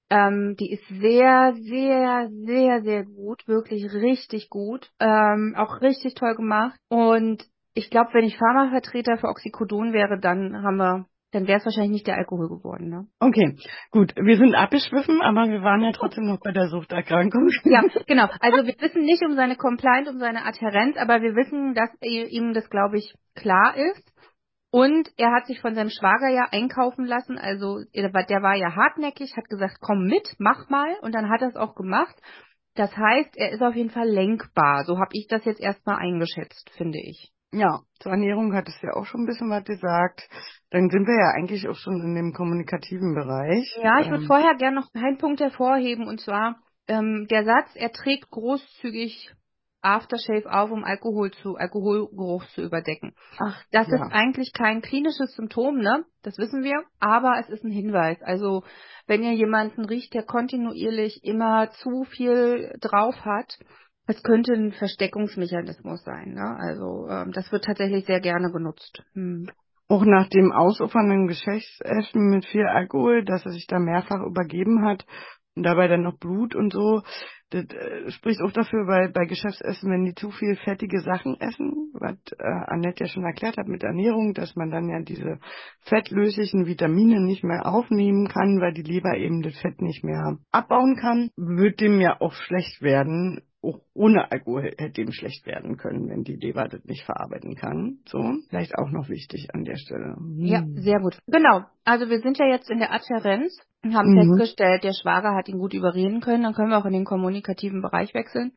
Ähm, die ist sehr, sehr, sehr, sehr gut, wirklich richtig gut, ähm, auch richtig toll gemacht. Und ich glaube, wenn ich Pharmavertreter für Oxycodon wäre, dann haben wir, dann wäre es wahrscheinlich nicht der Alkohol geworden. Ne? Okay, gut. Wir sind abgeschwiffen, aber wir waren ja trotzdem noch bei der Suchterkrankung. [laughs] Ja, [laughs] genau. Also wir wissen nicht um seine Compliance, um seine Adherenz, aber wir wissen, dass ihm das, glaube ich, klar ist. Und er hat sich von seinem Schwager ja einkaufen lassen. Also der war- ja hartnäckig, hat gesagt, komm mit, mach mal. Und dann hat er es auch gemacht. Das heißt, er ist auf jeden Fall lenkbar. So habe ich das jetzt erstmal eingeschätzt, finde ich. Ja, zur Ernährung hat es ja auch schon ein bisschen was gesagt. Dann sind wir ja eigentlich auch schon in dem kommunikativen Bereich. Ja, ich würde ähm, vorher gerne noch einen Punkt hervorheben und zwar ähm, der Satz, er trägt großzügig Aftershave auf, um Alkohol zu, Alkoholgeruch zu überdecken. Ach, das ja. ist eigentlich kein klinisches Symptom, ne? Das wissen wir, aber es ist ein Hinweis. Also, wenn ihr jemanden riecht, der kontinuierlich immer zu viel drauf hat, es könnte ein Versteckungsmechanismus sein, ne? Also, ähm, das wird tatsächlich sehr gerne genutzt. Hm. Auch nach dem ausufernden Geschäftsessen mit viel Alkohol, dass er sich da mehrfach übergeben hat und dabei dann noch Blut und so, das äh, spricht auch dafür, weil bei Geschäftsessen, wenn die zu viel fettige Sachen essen, was äh, Annette ja schon erklärt hat mit Ernährung, dass man dann ja diese fettlöslichen Vitamine nicht mehr aufnehmen kann, weil die Leber eben das Fett nicht mehr abbauen kann, wird dem ja auch schlecht werden, auch ohne Alkohol hätte ihm schlecht werden können, wenn die Leber das nicht verarbeiten kann. So, vielleicht auch noch wichtig an der Stelle. Hm. Ja, sehr gut. Genau. Also wir sind ja jetzt in der Adherenz und haben mhm. festgestellt, der Schwager hat ihn gut überreden können. Dann können wir auch in den kommunikativen Bereich wechseln.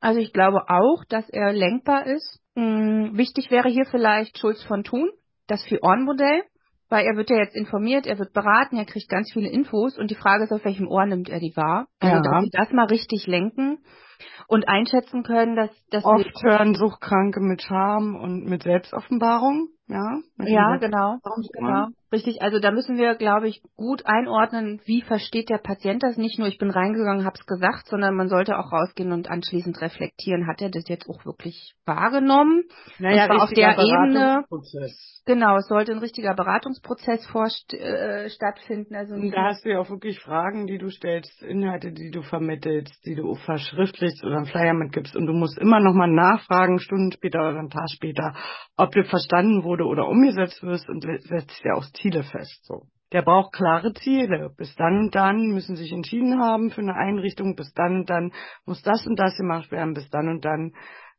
Also ich glaube auch, dass er lenkbar ist. Hm, wichtig wäre hier vielleicht Schulz von Thun, das Vier-Ohren-Modell weil er wird ja jetzt informiert, er wird beraten, er kriegt ganz viele Infos und die Frage ist, auf welchem Ohr nimmt er die wahr? Also, ja. dass sie das mal richtig lenken und einschätzen können, dass, dass oft hören Suchtkranke mit Scham und mit Selbstoffenbarung, ja? Ja, genau, genau. Richtig, also da müssen wir, glaube ich, gut einordnen, wie versteht der Patient das. Nicht nur, ich bin reingegangen, hab's gesagt, sondern man sollte auch rausgehen und anschließend reflektieren, hat er das jetzt auch wirklich wahrgenommen? Naja, auf der Ebene. Genau, es sollte ein richtiger Beratungsprozess vor, äh, stattfinden. Also und da hast du ja auch wirklich Fragen, die du stellst, Inhalte, die du vermittelst, die du verschriftlichst oder einen Flyer mitgibst und du musst immer nochmal nachfragen, Stunden später oder einen Tag später, ob dir verstanden wurde oder umgesetzt wirst und setzt ja auch Ziele fest. So. Der braucht klare Ziele. Bis dann und dann müssen sich entschieden haben für eine Einrichtung. Bis dann und dann muss das und das gemacht werden. Bis dann und dann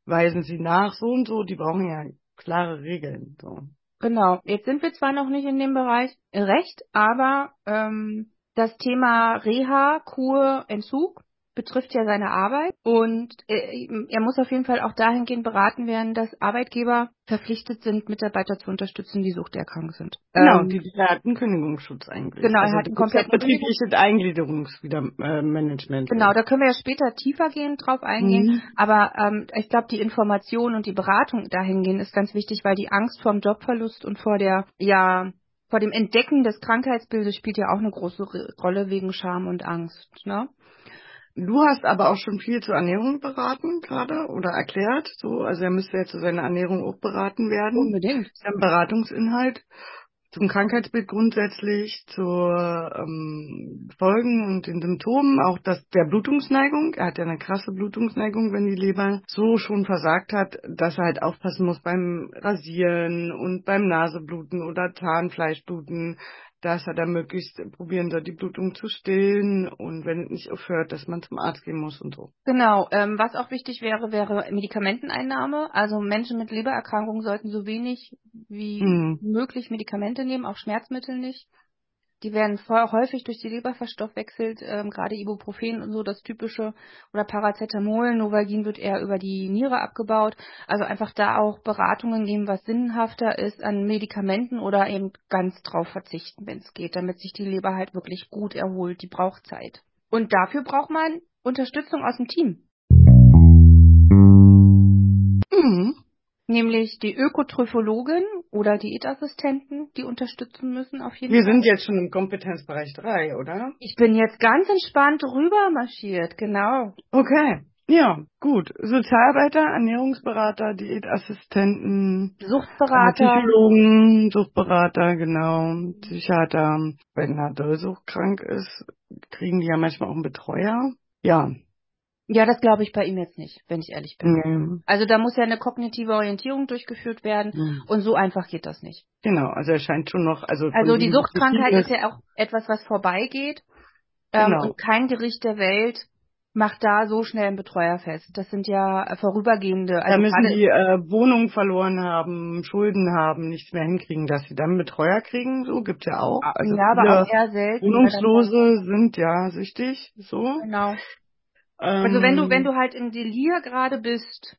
weisen sie nach. So und so. Die brauchen ja klare Regeln. So. Genau. Jetzt sind wir zwar noch nicht in dem Bereich Recht, aber ähm, das Thema Reha, Kur, Entzug betrifft ja seine Arbeit und äh, er muss auf jeden Fall auch dahingehend beraten werden, dass Arbeitgeber verpflichtet sind, Mitarbeiter zu unterstützen, die suchterkrankt sind. Genau, ähm, die, die hatten Kündigungsschutz eigentlich. Genau, also er hat ein komplett betriebliches Eingliederungsmanagement. Genau, da können wir ja später tiefer gehen drauf eingehen, mhm. aber ähm, ich glaube, die Information und die Beratung dahingehend ist ganz wichtig, weil die Angst vor dem Jobverlust und vor der ja vor dem Entdecken des Krankheitsbildes spielt ja auch eine große Rolle wegen Scham und Angst. Ne? Du hast aber auch schon viel zur Ernährung beraten gerade oder erklärt. So, also er müsste ja zu seiner Ernährung auch beraten werden. Unbedingt. Ein Beratungsinhalt zum Krankheitsbild grundsätzlich, zur ähm, Folgen und den Symptomen, auch das der Blutungsneigung. Er hat ja eine krasse Blutungsneigung, wenn die Leber so schon versagt hat, dass er halt aufpassen muss beim Rasieren und beim Nasebluten oder Zahnfleischbluten, dass er dann möglichst probieren soll, die Blutung zu stillen und wenn es nicht aufhört, dass man zum Arzt gehen muss und so. Genau. Ähm, was auch wichtig wäre, wäre Medikamenteneinnahme. Also Menschen mit Lebererkrankungen sollten so wenig wie hm. möglich Medikamente nehmen, auch Schmerzmittel nicht. Die werden häufig durch die Leber verstoffwechselt, ähm, gerade Ibuprofen und so, das typische, oder Paracetamol, Novalgin wird eher über die Niere abgebaut. Also einfach da auch Beratungen nehmen, was sinnhafter ist an Medikamenten oder eben ganz drauf verzichten, wenn es geht, damit sich die Leber halt wirklich gut erholt. Die braucht Zeit. Und dafür braucht man Unterstützung aus dem Team. Mhm nämlich die Ökotrophologin oder Diätassistenten, die unterstützen müssen auf jeden Wir Fall. Wir sind jetzt schon im Kompetenzbereich 3, oder? Ich bin jetzt ganz entspannt rüber marschiert, genau. Okay. Ja, gut. Sozialarbeiter, Ernährungsberater, Diätassistenten, Suchtberater, Psychologen, Suchtberater, genau, Psychiater. Wenn er suchtkrank ist, kriegen die ja manchmal auch einen Betreuer. Ja, ja, das glaube ich bei ihm jetzt nicht, wenn ich ehrlich bin. Mhm. Also da muss ja eine kognitive Orientierung durchgeführt werden mhm. und so einfach geht das nicht. Genau, also er scheint schon noch. Also, also die Suchtkrankheit ist ja auch etwas, was vorbeigeht. Ähm, genau. Und kein Gericht der Welt macht da so schnell einen Betreuer fest. Das sind ja vorübergehende. Also da müssen die äh, Wohnungen verloren haben, Schulden haben, nichts mehr hinkriegen, dass sie dann einen Betreuer kriegen. So gibt's ja auch. Also ja, aber auch eher selten. Wohnungslose sind ja süchtig. So. Genau. Ähm, also wenn du, wenn du halt im Delir gerade bist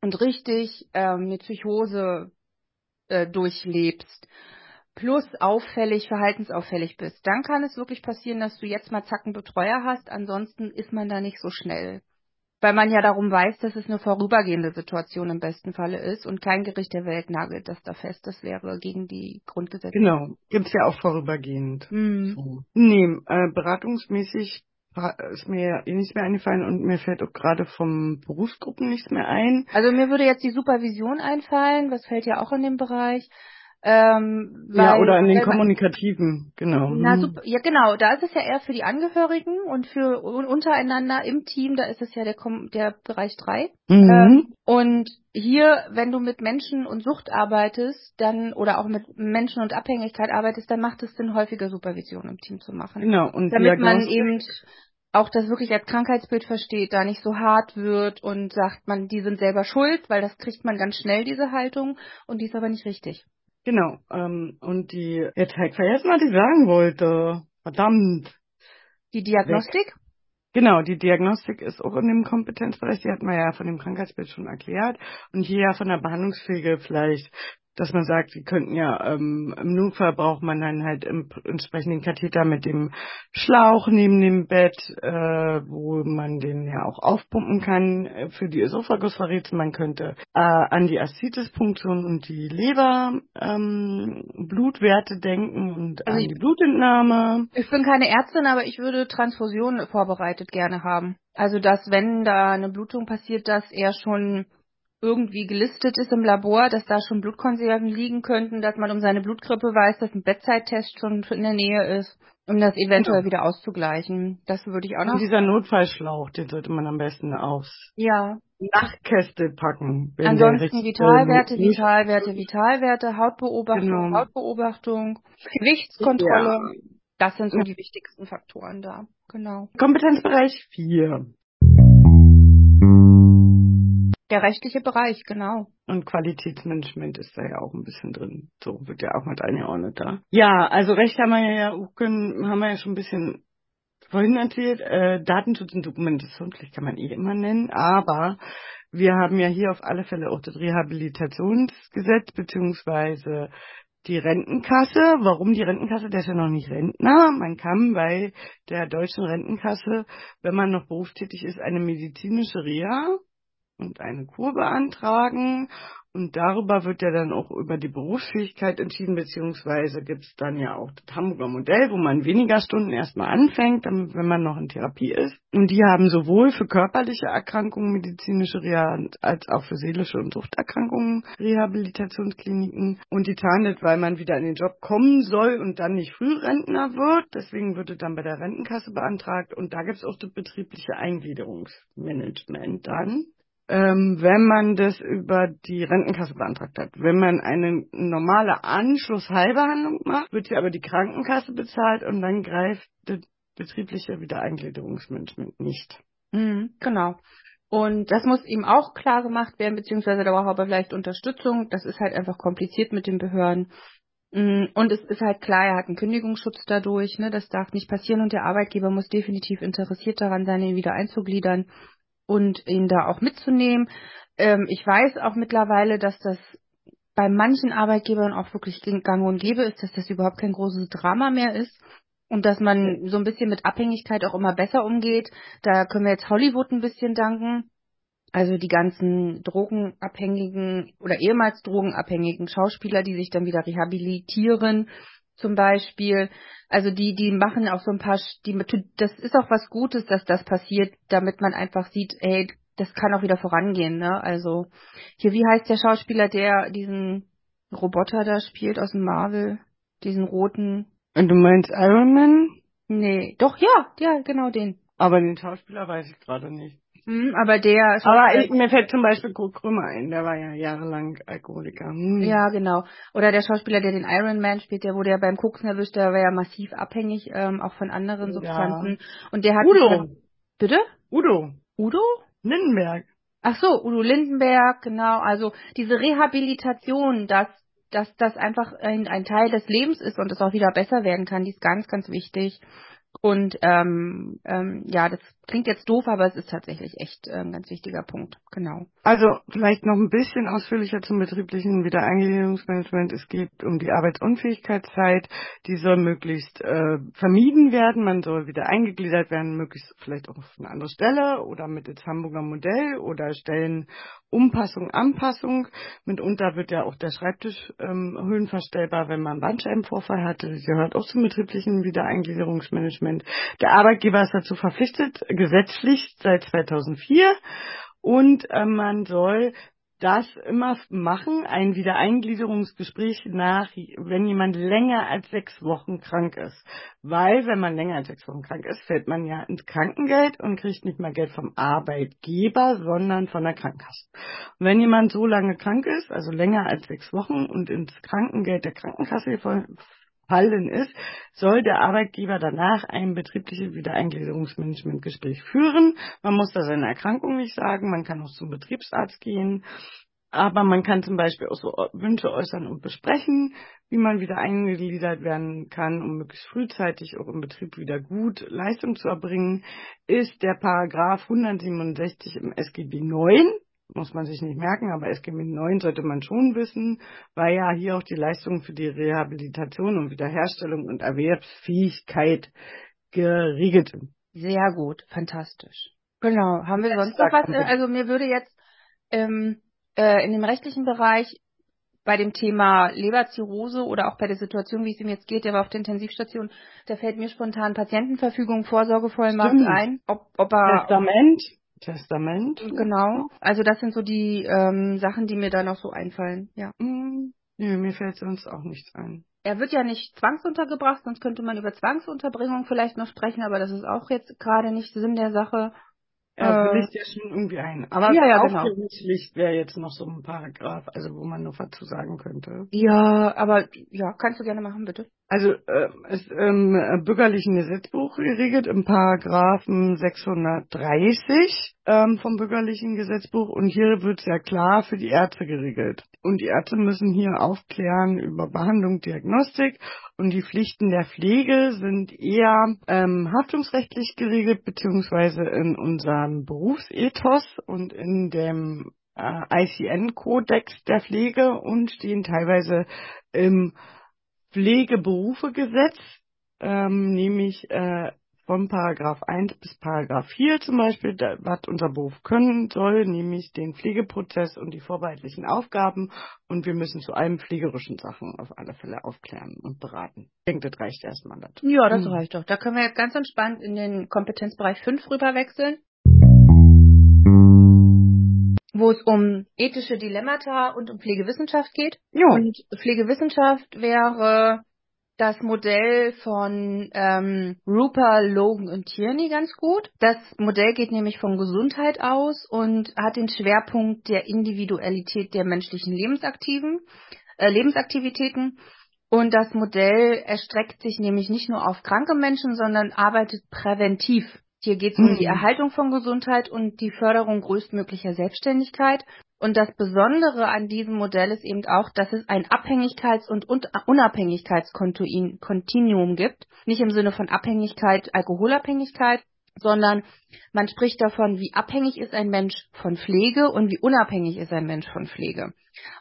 und richtig ähm, eine Psychose äh, durchlebst, plus auffällig, verhaltensauffällig bist, dann kann es wirklich passieren, dass du jetzt mal zacken Betreuer hast. Ansonsten ist man da nicht so schnell. Weil man ja darum weiß, dass es eine vorübergehende Situation im besten Falle ist und kein Gericht der Welt nagelt das da fest. Das wäre gegen die Grundgesetze. Genau, gibt's ja auch vorübergehend. Hm. So. Nee, äh, beratungsmäßig ist mir nichts mehr eingefallen und mir fällt auch gerade vom Berufsgruppen nichts mehr ein. Also mir würde jetzt die Supervision einfallen, was fällt ja auch in dem Bereich. Ähm, weil, ja, oder in den kommunikativen, genau. Na, super, ja genau, da ist es ja eher für die Angehörigen und für un- untereinander im Team, da ist es ja der, Kom der Bereich 3. Mhm. Ähm, und hier, wenn du mit Menschen und Sucht arbeitest, dann oder auch mit Menschen und Abhängigkeit arbeitest, dann macht es Sinn, häufiger Supervision im Team zu machen. Genau, und Damit man eben auch das wirklich als Krankheitsbild versteht, da nicht so hart wird und sagt man, die sind selber schuld, weil das kriegt man ganz schnell, diese Haltung, und die ist aber nicht richtig. Genau, ähm, und die, jetzt ich vergessen, was ich sagen wollte. Verdammt. Die Diagnostik? Genau, die Diagnostik ist auch in dem Kompetenzbereich, die hat man ja von dem Krankheitsbild schon erklärt. Und hier ja von der Behandlungspflege vielleicht, dass man sagt, sie könnten ja, ähm, im Notfall braucht man dann halt im entsprechenden Katheter mit dem Schlauch neben dem Bett, äh, wo man den ja auch aufpumpen kann äh, für die Esophagusverrätsel. Man könnte äh, an die Aszites-Punktion und die Leber ähm, Blutwerte denken und Also an die Blutentnahme. Ich bin keine Ärztin, aber ich würde Transfusionen vorbereitet gerne haben. Also, dass wenn da eine Blutung passiert, dass er schon irgendwie gelistet ist im Labor, dass da schon Blutkonserven liegen könnten, dass man um seine Blutgrippe weiß, dass ein Bedside-Test schon in der Nähe ist, um das eventuell Genau. wieder auszugleichen. Das würde ich auch noch. Und dieser Notfallschlauch, den sollte man am besten aufs Ja. Nachtkästel packen. Ansonsten Vitalwerte, Vitalwerte, Vitalwerte, Hautbeobachtung, Genau. Hautbeobachtung, Gewichtskontrolle. Ja. Das sind so Ja. die wichtigsten Faktoren da. Genau. Kompetenzbereich 4. Der rechtliche Bereich, genau. Und Qualitätsmanagement ist da ja auch ein bisschen drin. So wird ja auch mit eingeordnet da. Ja, also Recht haben wir ja haben wir ja schon ein bisschen vorhin erzählt. Äh, Datenschutz und Dokumentationspflicht kann man eh immer nennen, aber wir haben ja hier auf alle Fälle auch das Rehabilitationsgesetz beziehungsweise die Rentenkasse. Warum die Rentenkasse? Der ist ja noch nicht Rentner. Man kann bei der deutschen Rentenkasse, wenn man noch berufstätig ist, eine medizinische Reha und eine Kur beantragen. Und darüber wird ja dann auch über die Berufsfähigkeit entschieden, beziehungsweise gibt's dann ja auch das Hamburger Modell, wo man weniger Stunden erstmal anfängt, damit, wenn man noch in Therapie ist. Und die haben sowohl für körperliche Erkrankungen medizinische Reha als auch für seelische und Suchterkrankungen Rehabilitationskliniken. Und die das, weil man wieder in den Job kommen soll und dann nicht Frührentner wird. Deswegen wird es dann bei der Rentenkasse beantragt. Und da gibt's auch das betriebliche Eingliederungsmanagement dann ähm, wenn man das über die Rentenkasse beantragt hat. Wenn man eine normale Anschlussheilbehandlung macht, wird sie aber die Krankenkasse bezahlt und dann greift das betriebliche Wiedereingliederungsmanagement nicht. Mhm, genau. Und das muss ihm auch klar gemacht werden, beziehungsweise da braucht er vielleicht Unterstützung. Das ist halt einfach kompliziert mit den Behörden. Mm, Und es ist halt klar, er hat einen Kündigungsschutz dadurch, ne? Das darf nicht passieren und der Arbeitgeber muss definitiv interessiert daran sein, ihn wieder einzugliedern und ihn da auch mitzunehmen. Ähm, ich weiß auch mittlerweile, dass das bei manchen Arbeitgebern auch wirklich gang und gäbe ist, dass das überhaupt kein großes Drama mehr ist und dass man so ein bisschen mit Abhängigkeit auch immer besser umgeht. Da können wir jetzt Hollywood ein bisschen danken. Also die ganzen drogenabhängigen oder ehemals drogenabhängigen Schauspieler, die sich dann wieder rehabilitieren, zum Beispiel. Also die, die machen auch so ein paar, die, das ist auch was Gutes, dass das passiert, damit man einfach sieht, hey, das kann auch wieder vorangehen, ne? Also hier, wie heißt der Schauspieler, der diesen Roboter da spielt aus dem Marvel, diesen roten? Und du meinst Iron Man? Nee, doch ja, ja, genau den. Aber den Schauspieler weiß ich gerade nicht. Hm, aber der Aber ich, mir fällt zum Beispiel Kurt Krömer ein, der war ja jahrelang Alkoholiker. Hm. Ja, genau. Oder der Schauspieler, der den Iron Man spielt, der wurde ja beim Koksen erwischt, der war ja massiv abhängig, ähm, auch von anderen Ja. Substanzen. Und der hat Udo. Bitte? Udo. Udo? Lindenberg. Ach so, Udo Lindenberg, genau. Also diese Rehabilitation, dass, dass das einfach ein, ein Teil des Lebens ist und es auch wieder besser werden kann, die ist ganz, ganz wichtig. Und ähm, ähm, ja, das Klingt jetzt doof, aber es ist tatsächlich echt ein ganz wichtiger Punkt. Genau. Also vielleicht noch ein bisschen ausführlicher zum betrieblichen Wiedereingliederungsmanagement. Es geht um die Arbeitsunfähigkeitszeit. Die soll möglichst äh, vermieden werden. Man soll wieder eingegliedert werden, möglichst vielleicht auch auf eine andere Stelle oder mit ins Hamburger Modell oder Stellen Umpassung, Anpassung. Mitunter wird ja auch der Schreibtisch ähm, höhenverstellbar, wenn man Bandscheibenvorfall hatte. Das gehört auch zum betrieblichen Wiedereingliederungsmanagement. Der Arbeitgeber ist dazu verpflichtet, gesetzlich seit 2004. Und äh, man soll das immer machen, ein Wiedereingliederungsgespräch nach, wenn jemand länger als sechs Wochen krank ist. Weil, wenn man länger als sechs Wochen krank ist, fällt man ja ins Krankengeld und kriegt nicht mehr Geld vom Arbeitgeber, sondern von der Krankenkasse. Und wenn jemand so lange krank ist, also länger als sechs Wochen und ins Krankengeld der Krankenkasse gefallen ist, soll der Arbeitgeber danach ein betriebliches Wiedereingliederungsmanagementgespräch führen. Man muss da seine Erkrankung nicht sagen, man kann auch zum Betriebsarzt gehen, aber man kann zum Beispiel auch so Wünsche äußern und besprechen, wie man wieder eingegliedert werden kann, um möglichst frühzeitig auch im Betrieb wieder gut Leistung zu erbringen, ist der Paragraph 167 im SGB 9 muss man sich nicht merken, aber SGB 9 sollte man schon wissen, weil ja hier auch die Leistungen für die Rehabilitation und Wiederherstellung und Erwerbsfähigkeit geregelt sind. Sehr gut, fantastisch. Genau. Haben wir sonst noch was? Also mir würde jetzt ähm, äh, in dem rechtlichen Bereich bei dem Thema Leberzirrhose oder auch bei der Situation, wie es ihm jetzt geht, der war auf der Intensivstation, da fällt mir spontan Patientenverfügung, Vorsorgevollmacht Stimmt. ein. Ob, ob er, Testament. Testament. Genau. Also das sind so die ähm, Sachen, die mir da noch so einfallen. Ja. Mm, nee, mir fällt sonst auch nichts ein. Er wird ja nicht zwangsuntergebracht, sonst könnte man über Zwangsunterbringung vielleicht noch sprechen, aber das ist auch jetzt gerade nicht Sinn der Sache. Ja, äh, Licht ja schon irgendwie ein. Aber ja, ja, genau. Licht wäre jetzt noch so ein Paragraph, also wo man noch was zu sagen könnte. Ja, aber ja, kannst du gerne machen, bitte. Also äh, ist im äh, bürgerlichen Gesetzbuch geregelt im Paragraphen 630 ähm, vom bürgerlichen Gesetzbuch und hier wird sehr klar für die Ärzte geregelt. Und die Ärzte müssen hier aufklären über Behandlung, Diagnostik und die Pflichten der Pflege sind eher ähm, haftungsrechtlich geregelt beziehungsweise in unserem Berufsethos und in dem äh, ICN-Kodex der Pflege und stehen teilweise im Pflegeberufegesetz, ähm, nämlich äh, von Paragraph 1 bis Paragraph 4 zum Beispiel, da, was unser Beruf können soll, nämlich den Pflegeprozess und die vorbehaltlichen Aufgaben. Und wir müssen zu allen pflegerischen Sachen auf alle Fälle aufklären und beraten. Ich denke, das reicht erstmal dazu. Ja, das hm. reicht doch. Da können wir jetzt ganz entspannt in den Kompetenzbereich 5 rüber wechseln wo es um ethische Dilemmata und um Pflegewissenschaft geht. Ja. Und Pflegewissenschaft wäre das Modell von ähm, Rupert, Logan und Tierney ganz gut. Das Modell geht nämlich von Gesundheit aus und hat den Schwerpunkt der Individualität der menschlichen Lebensaktiven, äh, Lebensaktivitäten. Und das Modell erstreckt sich nämlich nicht nur auf kranke Menschen, sondern arbeitet präventiv hier geht es um die mhm. Erhaltung von Gesundheit und die Förderung größtmöglicher Selbstständigkeit. Und das Besondere an diesem Modell ist eben auch, dass es ein Abhängigkeits- und Unabhängigkeitskontinuum gibt. Nicht im Sinne von Abhängigkeit, Alkoholabhängigkeit, sondern man spricht davon, wie abhängig ist ein Mensch von Pflege und wie unabhängig ist ein Mensch von Pflege.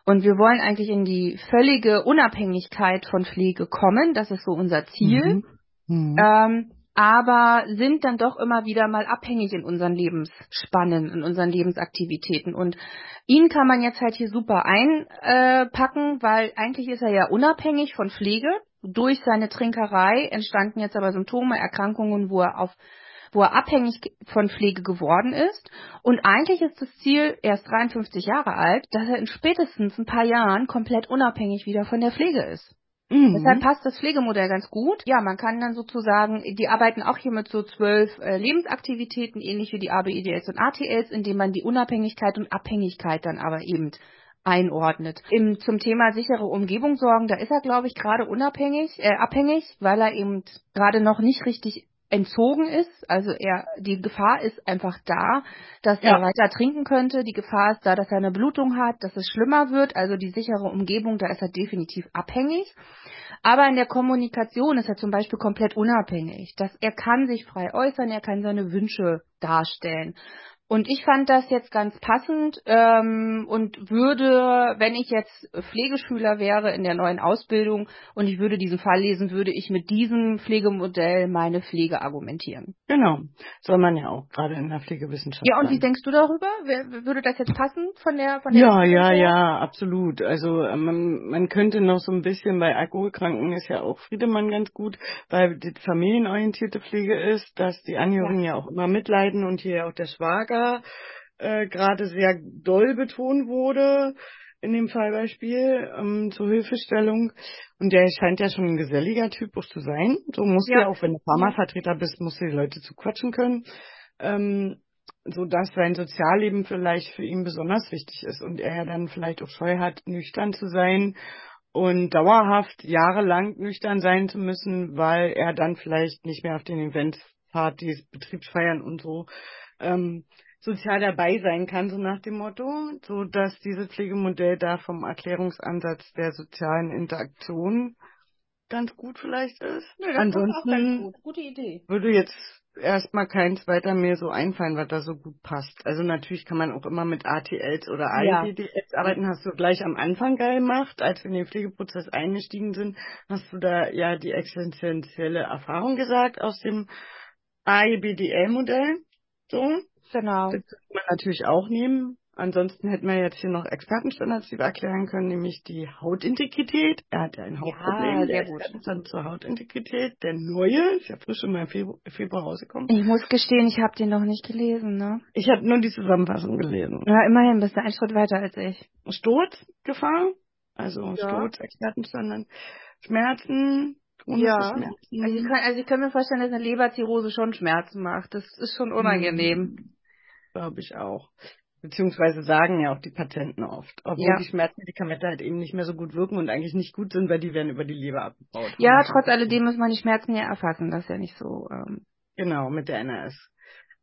Und wir wollen eigentlich in die völlige Unabhängigkeit von Pflege kommen. Das ist so unser Ziel. Mhm. Mhm. Ähm, aber sind dann doch immer wieder mal abhängig in unseren Lebensspannen, in unseren Lebensaktivitäten. Und ihn kann man jetzt halt hier super einpacken, weil eigentlich ist er ja unabhängig von Pflege. Durch seine Trinkerei entstanden jetzt aber Symptome, Erkrankungen, wo er auf wo er abhängig von Pflege geworden ist. Und eigentlich ist das Ziel, er ist 53 Jahre alt, dass er in spätestens ein paar Jahren komplett unabhängig wieder von der Pflege ist. Mhm. Deshalb passt das Pflegemodell ganz gut. Ja, man kann dann sozusagen, die arbeiten auch hier mit so zwölf äh, Lebensaktivitäten, ähnlich wie die ABEDS und ATLs, indem man die Unabhängigkeit und Abhängigkeit dann aber eben einordnet. Im, zum Thema sichere Umgebung sorgen, da ist er, glaube ich, gerade unabhängig, äh, abhängig, weil er eben gerade noch nicht richtig entzogen ist. Also er, die Gefahr ist einfach da, dass ja. er weiter trinken könnte. Die Gefahr ist da, dass er eine Blutung hat, dass es schlimmer wird. Also die sichere Umgebung, da ist er definitiv abhängig. Aber in der Kommunikation ist er zum Beispiel komplett unabhängig. Dass er kann sich frei äußern, er kann seine Wünsche darstellen. Und ich fand das jetzt ganz passend ähm, und würde, wenn ich jetzt Pflegeschüler wäre in der neuen Ausbildung und ich würde diesen Fall lesen, würde ich mit diesem Pflegemodell meine Pflege argumentieren. Genau, soll man ja auch gerade in der Pflegewissenschaft. Ja, und wie denkst du darüber? Würde das jetzt passen von der von der? Ja, ja, ja, absolut. Also äh, man, man könnte noch so ein bisschen bei Alkoholkranken ist ja auch Friedemann ganz gut, weil die familienorientierte Pflege ist, dass die Angehörigen ja, ja auch immer mitleiden und hier auch der Schwager äh, gerade sehr doll betont wurde in dem Fallbeispiel ähm, zur Hilfestellung. Und der scheint ja schon ein geselliger Typus zu sein. So muss ja, ja auch wenn du Pharmavertreter bist, musst du die Leute zu quatschen können. Ähm, so dass sein Sozialleben vielleicht für ihn besonders wichtig ist und er ja dann vielleicht auch Scheu hat, nüchtern zu sein und dauerhaft jahrelang nüchtern sein zu müssen, weil er dann vielleicht nicht mehr auf den Events, Partys, Betriebsfeiern und so ähm, sozial dabei sein kann, so nach dem Motto, so dass dieses Pflegemodell da vom Erklärungsansatz der sozialen Interaktion ganz gut vielleicht ist. Das Ansonsten ist gut. Würde jetzt erstmal keins weiter mehr so einfallen, was da so gut passt. Also natürlich kann man auch immer mit ATLs oder IPDLs ja. arbeiten. Hast du gleich am Anfang geil gemacht, als wir in den Pflegeprozess eingestiegen sind, hast du da ja die existenzielle Erfahrung gesagt aus dem AIBDL-Modell. So. Genau. Das könnte man natürlich auch nehmen. Ansonsten hätten wir jetzt hier noch Expertenstandards, die wir erklären können, nämlich die Hautintegrität. Er hat ja ein Hautproblem, ja, der Expertenstand zur Hautintegrität. Der neue, ist ja frisch im Februar, Februar rausgekommen. Ich muss gestehen, ich habe den noch nicht gelesen, ne? Ich habe nur die Zusammenfassung gelesen. Ja, immerhin, bist du einen Schritt weiter als ich. Sturzgefahr, also ja. Sturz, Expertenstandard. Schmerzen, ja. Schmerzen. Also ich, kann, also ich kann mir vorstellen, dass eine Leberzirrhose schon Schmerzen macht. Das ist schon unangenehm. Hm glaube ich auch. Beziehungsweise sagen ja auch die Patienten oft, obwohl ja. die Schmerzmedikamente halt eben nicht mehr so gut wirken und eigentlich nicht gut sind, weil die werden über die Leber abgebaut. Ja, trotz alledem muss man die Schmerzen ja erfassen, das ist ja nicht so. Ähm genau, mit der NRS.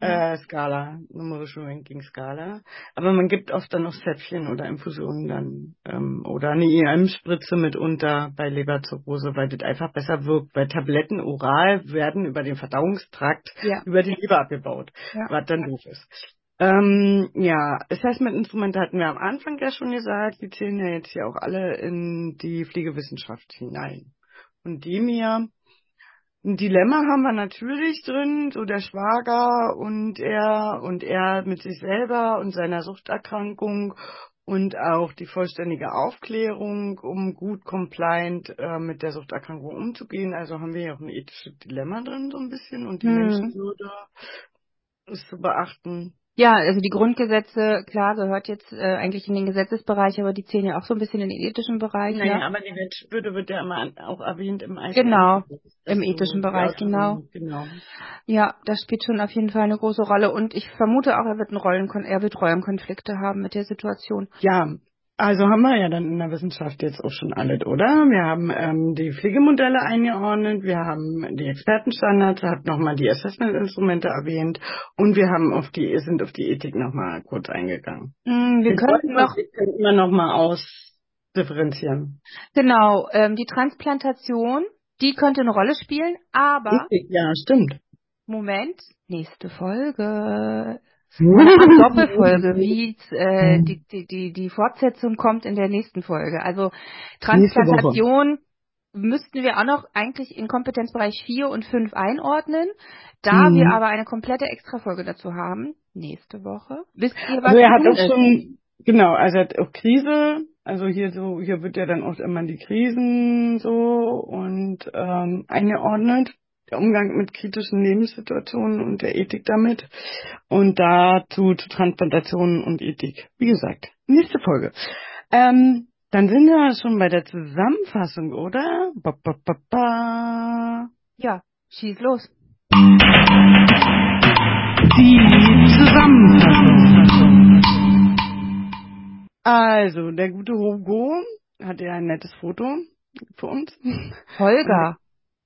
Äh, Skala, numerische Ranking-Skala. Aber man gibt oft dann noch Säpfchen oder Infusionen dann ähm, oder eine IM-Spritze mitunter bei Leberzirrhose, weil das einfach besser wirkt, weil Tabletten oral werden über den Verdauungstrakt ja. über die Leber abgebaut, ja. was dann doof ist. Ähm, ja, Assessment-Instrumente hatten wir am Anfang ja schon gesagt, die zählen ja jetzt hier auch alle in die Pflegewissenschaft hinein. Und dem hier, ein Dilemma haben wir natürlich drin, so der Schwager und er und er mit sich selber und seiner Suchterkrankung und auch die vollständige Aufklärung, um gut compliant äh, mit der Suchterkrankung umzugehen. Also haben wir ja auch ein ethisches Dilemma drin so ein bisschen und die hm. Menschenwürde ist zu beachten. Ja, also die Grundgesetze, klar, gehört jetzt äh, eigentlich in den Gesetzesbereich, aber die zählen ja auch so ein bisschen in den ethischen Bereich. Naja, ne? aber die Menschenwürde wird ja immer auch erwähnt im Einzelnen. Genau, im ethischen Bereich, genau. genau. Ja, das spielt schon auf jeden Fall eine große Rolle und ich vermute auch, er wird, einen Rollen, er wird Rollenkonflikte haben mit der Situation. Ja, also haben wir ja dann in der Wissenschaft jetzt auch schon alles, oder? Wir haben ähm, die Pflegemodelle eingeordnet, wir haben die Expertenstandards, hat nochmal die Assessment-Instrumente erwähnt und wir haben auf die, sind auf die Ethik nochmal kurz eingegangen. Mm, wir, wir könnten noch, wir könnten immer nochmal ausdifferenzieren. Genau, ähm, die Transplantation, die könnte eine Rolle spielen, aber... Ethik, ja, stimmt. Moment, nächste Folge. [laughs] Doppelfolge, wie äh, die, die, die, die Fortsetzung kommt in der nächsten Folge. Also Transplantation müssten wir auch noch eigentlich in Kompetenzbereich 4 und 5 einordnen. Da mhm. wir aber eine komplette Extrafolge dazu haben, nächste Woche. Wisst ihr, was also er hat auch schon, genau, also er hat auch Krise, also hier so, hier wird ja dann auch immer die Krisen so und ähm, eingeordnet der Umgang mit kritischen Lebenssituationen und der Ethik damit. Und dazu zu Transplantationen und Ethik. Wie gesagt, nächste Folge. Ähm, dann sind wir schon bei der Zusammenfassung, oder? Ba, ba, ba, ba. Ja, schieß los. Die Zusammenfassung. Also, der gute Hugo hat ja ein nettes Foto für uns. Holger.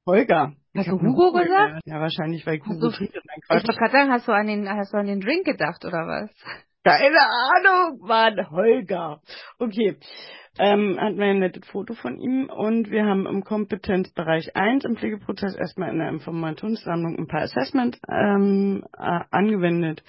Holger. Hast du Hugo gesagt? Ja, wahrscheinlich, weil Hugo trinkt. Ich wollte gerade sagen, hast du an den, hast du an den Drink gedacht, oder was? Keine Ahnung, Mann, Holger. Okay. ähm, hatten wir ein nettes Foto von ihm und wir haben im Kompetenzbereich 1 im Pflegeprozess erstmal in der Informationssammlung ein paar Assessments ähm, äh, angewendet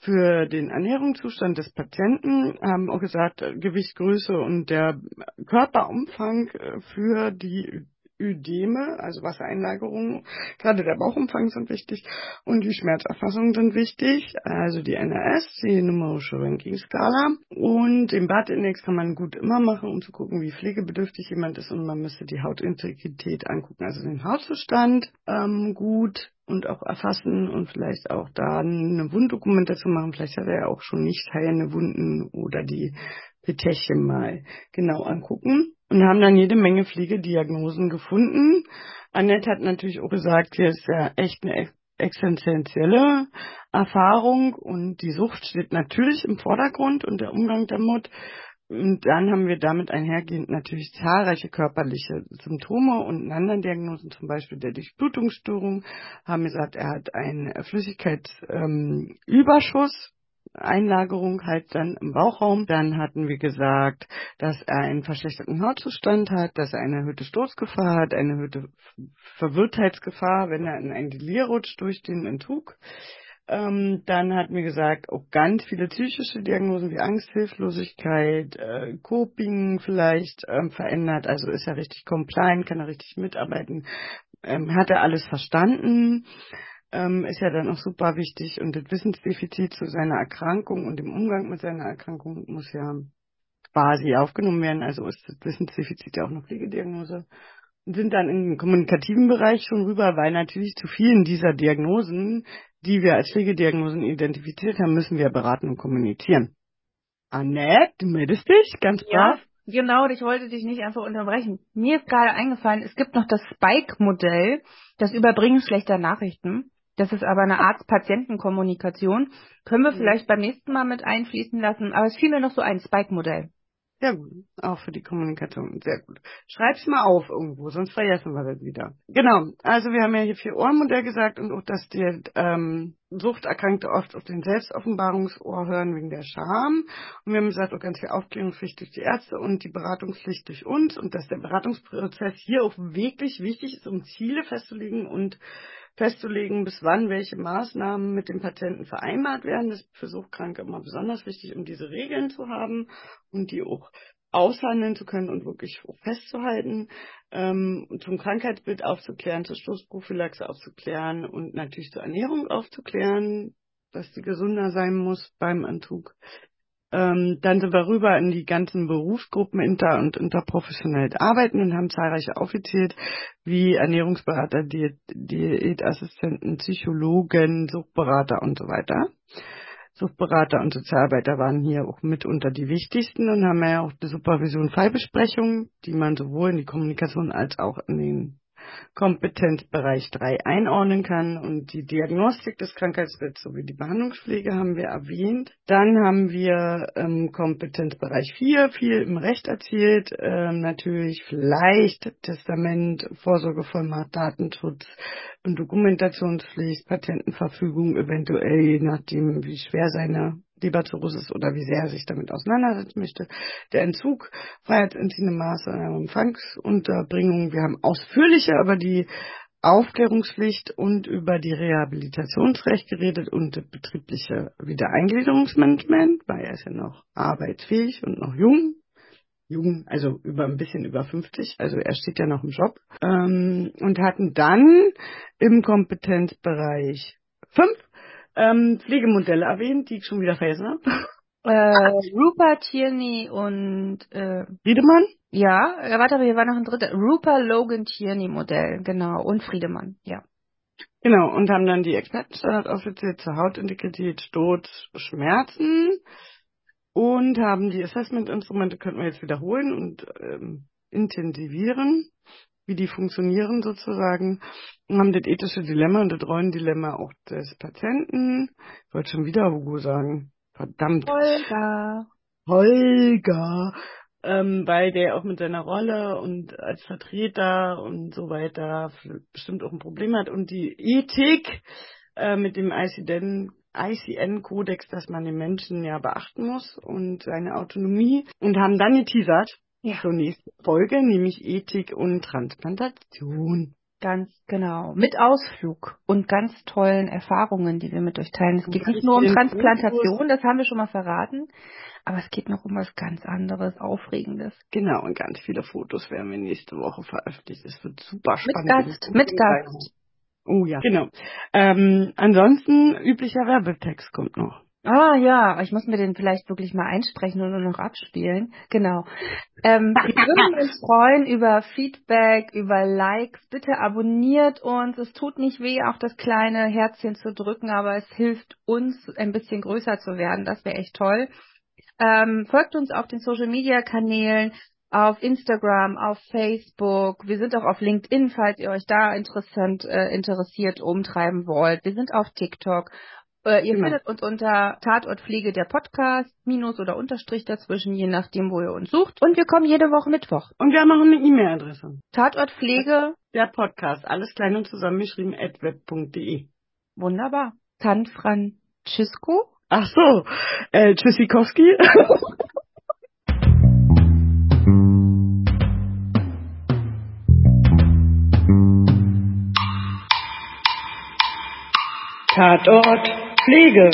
für den Ernährungszustand des Patienten, haben auch gesagt, Gewichtsgröße und der Körperumfang äh, für die Ödeme, also Wassereinlagerungen, gerade der Bauchumfang sind wichtig und die Schmerzerfassungen sind wichtig, also die NRS, die numerische Ranking-Skala. Und den Badindex kann man gut immer machen, um zu gucken, wie pflegebedürftig jemand ist. Und man müsste die Hautintegrität angucken, also den Hautzustand ähm, gut und auch erfassen und vielleicht auch da eine Wunddokumentation machen. Vielleicht hat er ja auch schon nicht heilende Wunden oder die Petechien mal genau angucken und haben dann jede Menge Pflegediagnosen gefunden. Annette hat natürlich auch gesagt, hier ist ja echt eine existenzielle Erfahrung und die Sucht steht natürlich im Vordergrund und der Umgang damit. Und dann haben wir damit einhergehend natürlich zahlreiche körperliche Symptome und anderen Diagnosen, zum Beispiel der Durchblutungsstörung, haben gesagt, er hat einen Flüssigkeitsüberschuss, Einlagerung halt dann im Bauchraum. Dann hatten wir gesagt, dass er einen verschlechterten Hautzustand hat, dass er eine erhöhte Stoßgefahr hat, eine erhöhte Verwirrtheitsgefahr, wenn er in ein Delir rutscht durch den Entzug. Ähm, dann hatten wir gesagt, auch ganz viele psychische Diagnosen wie Angst, Hilflosigkeit, äh, Coping vielleicht ähm, verändert. Also ist er richtig compliant, kann er richtig mitarbeiten, ähm, hat er alles verstanden ähm, ist ja dann auch super wichtig und das Wissensdefizit zu seiner Erkrankung und dem Umgang mit seiner Erkrankung muss ja quasi aufgenommen werden. Also ist das Wissensdefizit ja auch eine Pflegediagnose. Und sind dann im kommunikativen Bereich schon rüber, weil natürlich zu vielen dieser Diagnosen, die wir als Pflegediagnosen identifiziert haben, müssen wir beraten und kommunizieren. Annette, du meldest dich, ganz brav. Ja, Genau, ich wollte dich nicht einfach unterbrechen. Mir ist gerade eingefallen, es gibt noch das Spike-Modell, das Überbringen schlechter Nachrichten. Das ist aber eine [laughs] Arzt-Patienten-Kommunikation. Können wir vielleicht beim nächsten Mal mit einfließen lassen. Aber es fiel mir noch so ein Spike-Modell. Ja gut, auch für die Kommunikation. Sehr gut. Schreib's mal auf irgendwo, sonst vergessen wir das wieder. Genau, also wir haben ja hier vier Ohrenmodell gesagt und auch, dass die ähm, Suchterkrankte oft auf den Selbstoffenbarungsohr hören wegen der Scham. Und wir haben gesagt, auch ganz viel Aufklärungspflicht durch die Ärzte und die Beratungspflicht durch uns und dass der Beratungsprozess hier auch wirklich wichtig ist, um Ziele festzulegen und festzulegen, bis wann welche Maßnahmen mit dem Patienten vereinbart werden. Das ist für Suchtkranke immer besonders wichtig, um diese Regeln zu haben und die auch aushandeln zu können und wirklich festzuhalten, ähm, zum Krankheitsbild aufzuklären, zur Stoßprophylaxe aufzuklären und natürlich zur Ernährung aufzuklären, dass die gesunder sein muss beim Entzug. Ähm, dann sind wir rüber in die ganzen Berufsgruppen inter- und interprofessionell arbeiten und haben zahlreiche aufgezählt, wie Ernährungsberater, Diät Diätassistenten, Psychologen, Suchtberater und so weiter. Suchtberater und Sozialarbeiter waren hier auch mitunter die wichtigsten und haben ja auch die Supervision Fallbesprechungen, die man sowohl in die Kommunikation als auch in den Kompetenzbereich 3 einordnen kann und die Diagnostik des Krankheitsbilds sowie die Behandlungspflege haben wir erwähnt. Dann haben wir ähm, Kompetenzbereich 4 viel im Recht erzielt, ähm, natürlich vielleicht Testament, Vorsorgevollmacht, Datenschutz und Dokumentationspflicht, Patentenverfügung, eventuell je nachdem wie schwer seine Leberzirrhosis oder wie sehr er sich damit auseinandersetzen möchte. Der Entzug, freiheitsentziehende Maßnahmen, Empfangsunterbringung. Wir haben ausführlicher über die Aufklärungspflicht und über die Rehabilitationsrecht geredet und betriebliche Wiedereingliederungsmanagement, weil er ist ja noch arbeitsfähig und noch jung. Jung, also über ein bisschen über 50, also er steht ja noch im Job. Ähm, und hatten dann im Kompetenzbereich 5 ähm, Pflegemodelle erwähnt, die ich schon wieder vergessen habe. [laughs] Äh, Rupert Tierney und äh, Friedemann? Ja, äh, warte, aber hier war noch ein dritter. Rupert Logan Tierney Modell, genau. Und Friedemann, ja. Genau, und haben dann die Expertenstandard aufgezählt zur Hautintegrität, Sturz, Schmerzen und haben die Assessment-Instrumente, könnten wir jetzt wiederholen und ähm, intensivieren wie die funktionieren sozusagen. Und haben das ethische Dilemma und das Rollendilemma auch des Patienten. Ich wollte schon wieder Hugo sagen. Verdammt. Holger. Holger. Ähm, weil der auch mit seiner Rolle und als Vertreter und so weiter bestimmt auch ein Problem hat. Und die Ethik äh, mit dem ICN-Kodex, dass man den Menschen ja beachten muss und seine Autonomie und haben dann geteasert, ja. zur nächsten Folge, nämlich Ethik und Transplantation. Ganz genau. Mit Ausflug und ganz tollen Erfahrungen, die wir mit euch teilen. Es geht nicht nur um Transplantation, das haben wir schon mal verraten, aber es geht noch um was ganz anderes, Aufregendes. Genau, und ganz viele Fotos werden wir nächste Woche veröffentlicht. Es wird super spannend. Mit Gast, mit Gast. Oh ja, genau. Ähm, ansonsten üblicher Werbetext kommt noch. Ah ja, ich muss mir den vielleicht wirklich mal einsprechen und nur noch abspielen. Genau. Ähm, wir würden [laughs] uns freuen über Feedback, über Likes. Bitte abonniert uns. Es tut nicht weh, auch das kleine Herzchen zu drücken, aber es hilft uns, ein bisschen größer zu werden. Das wäre echt toll. Ähm, folgt uns auf den Social Media Kanälen, auf Instagram, auf Facebook. Wir sind auch auf LinkedIn, falls ihr euch da interessant, äh, interessiert umtreiben wollt. Wir sind auf TikTok äh, ihr genau. findet uns unter Tatortpflege der Podcast, Minus oder Unterstrich dazwischen, je nachdem, wo ihr uns sucht. Und wir kommen jede Woche Mittwoch. Und wir haben auch eine E-Mail-Adresse. Tatortpflege. Der Podcast, alles klein und zusammengeschrieben, at web.de. Wunderbar. San Francisco? Ach so, äh, Tschüssikowski. [laughs] Tatort Pflege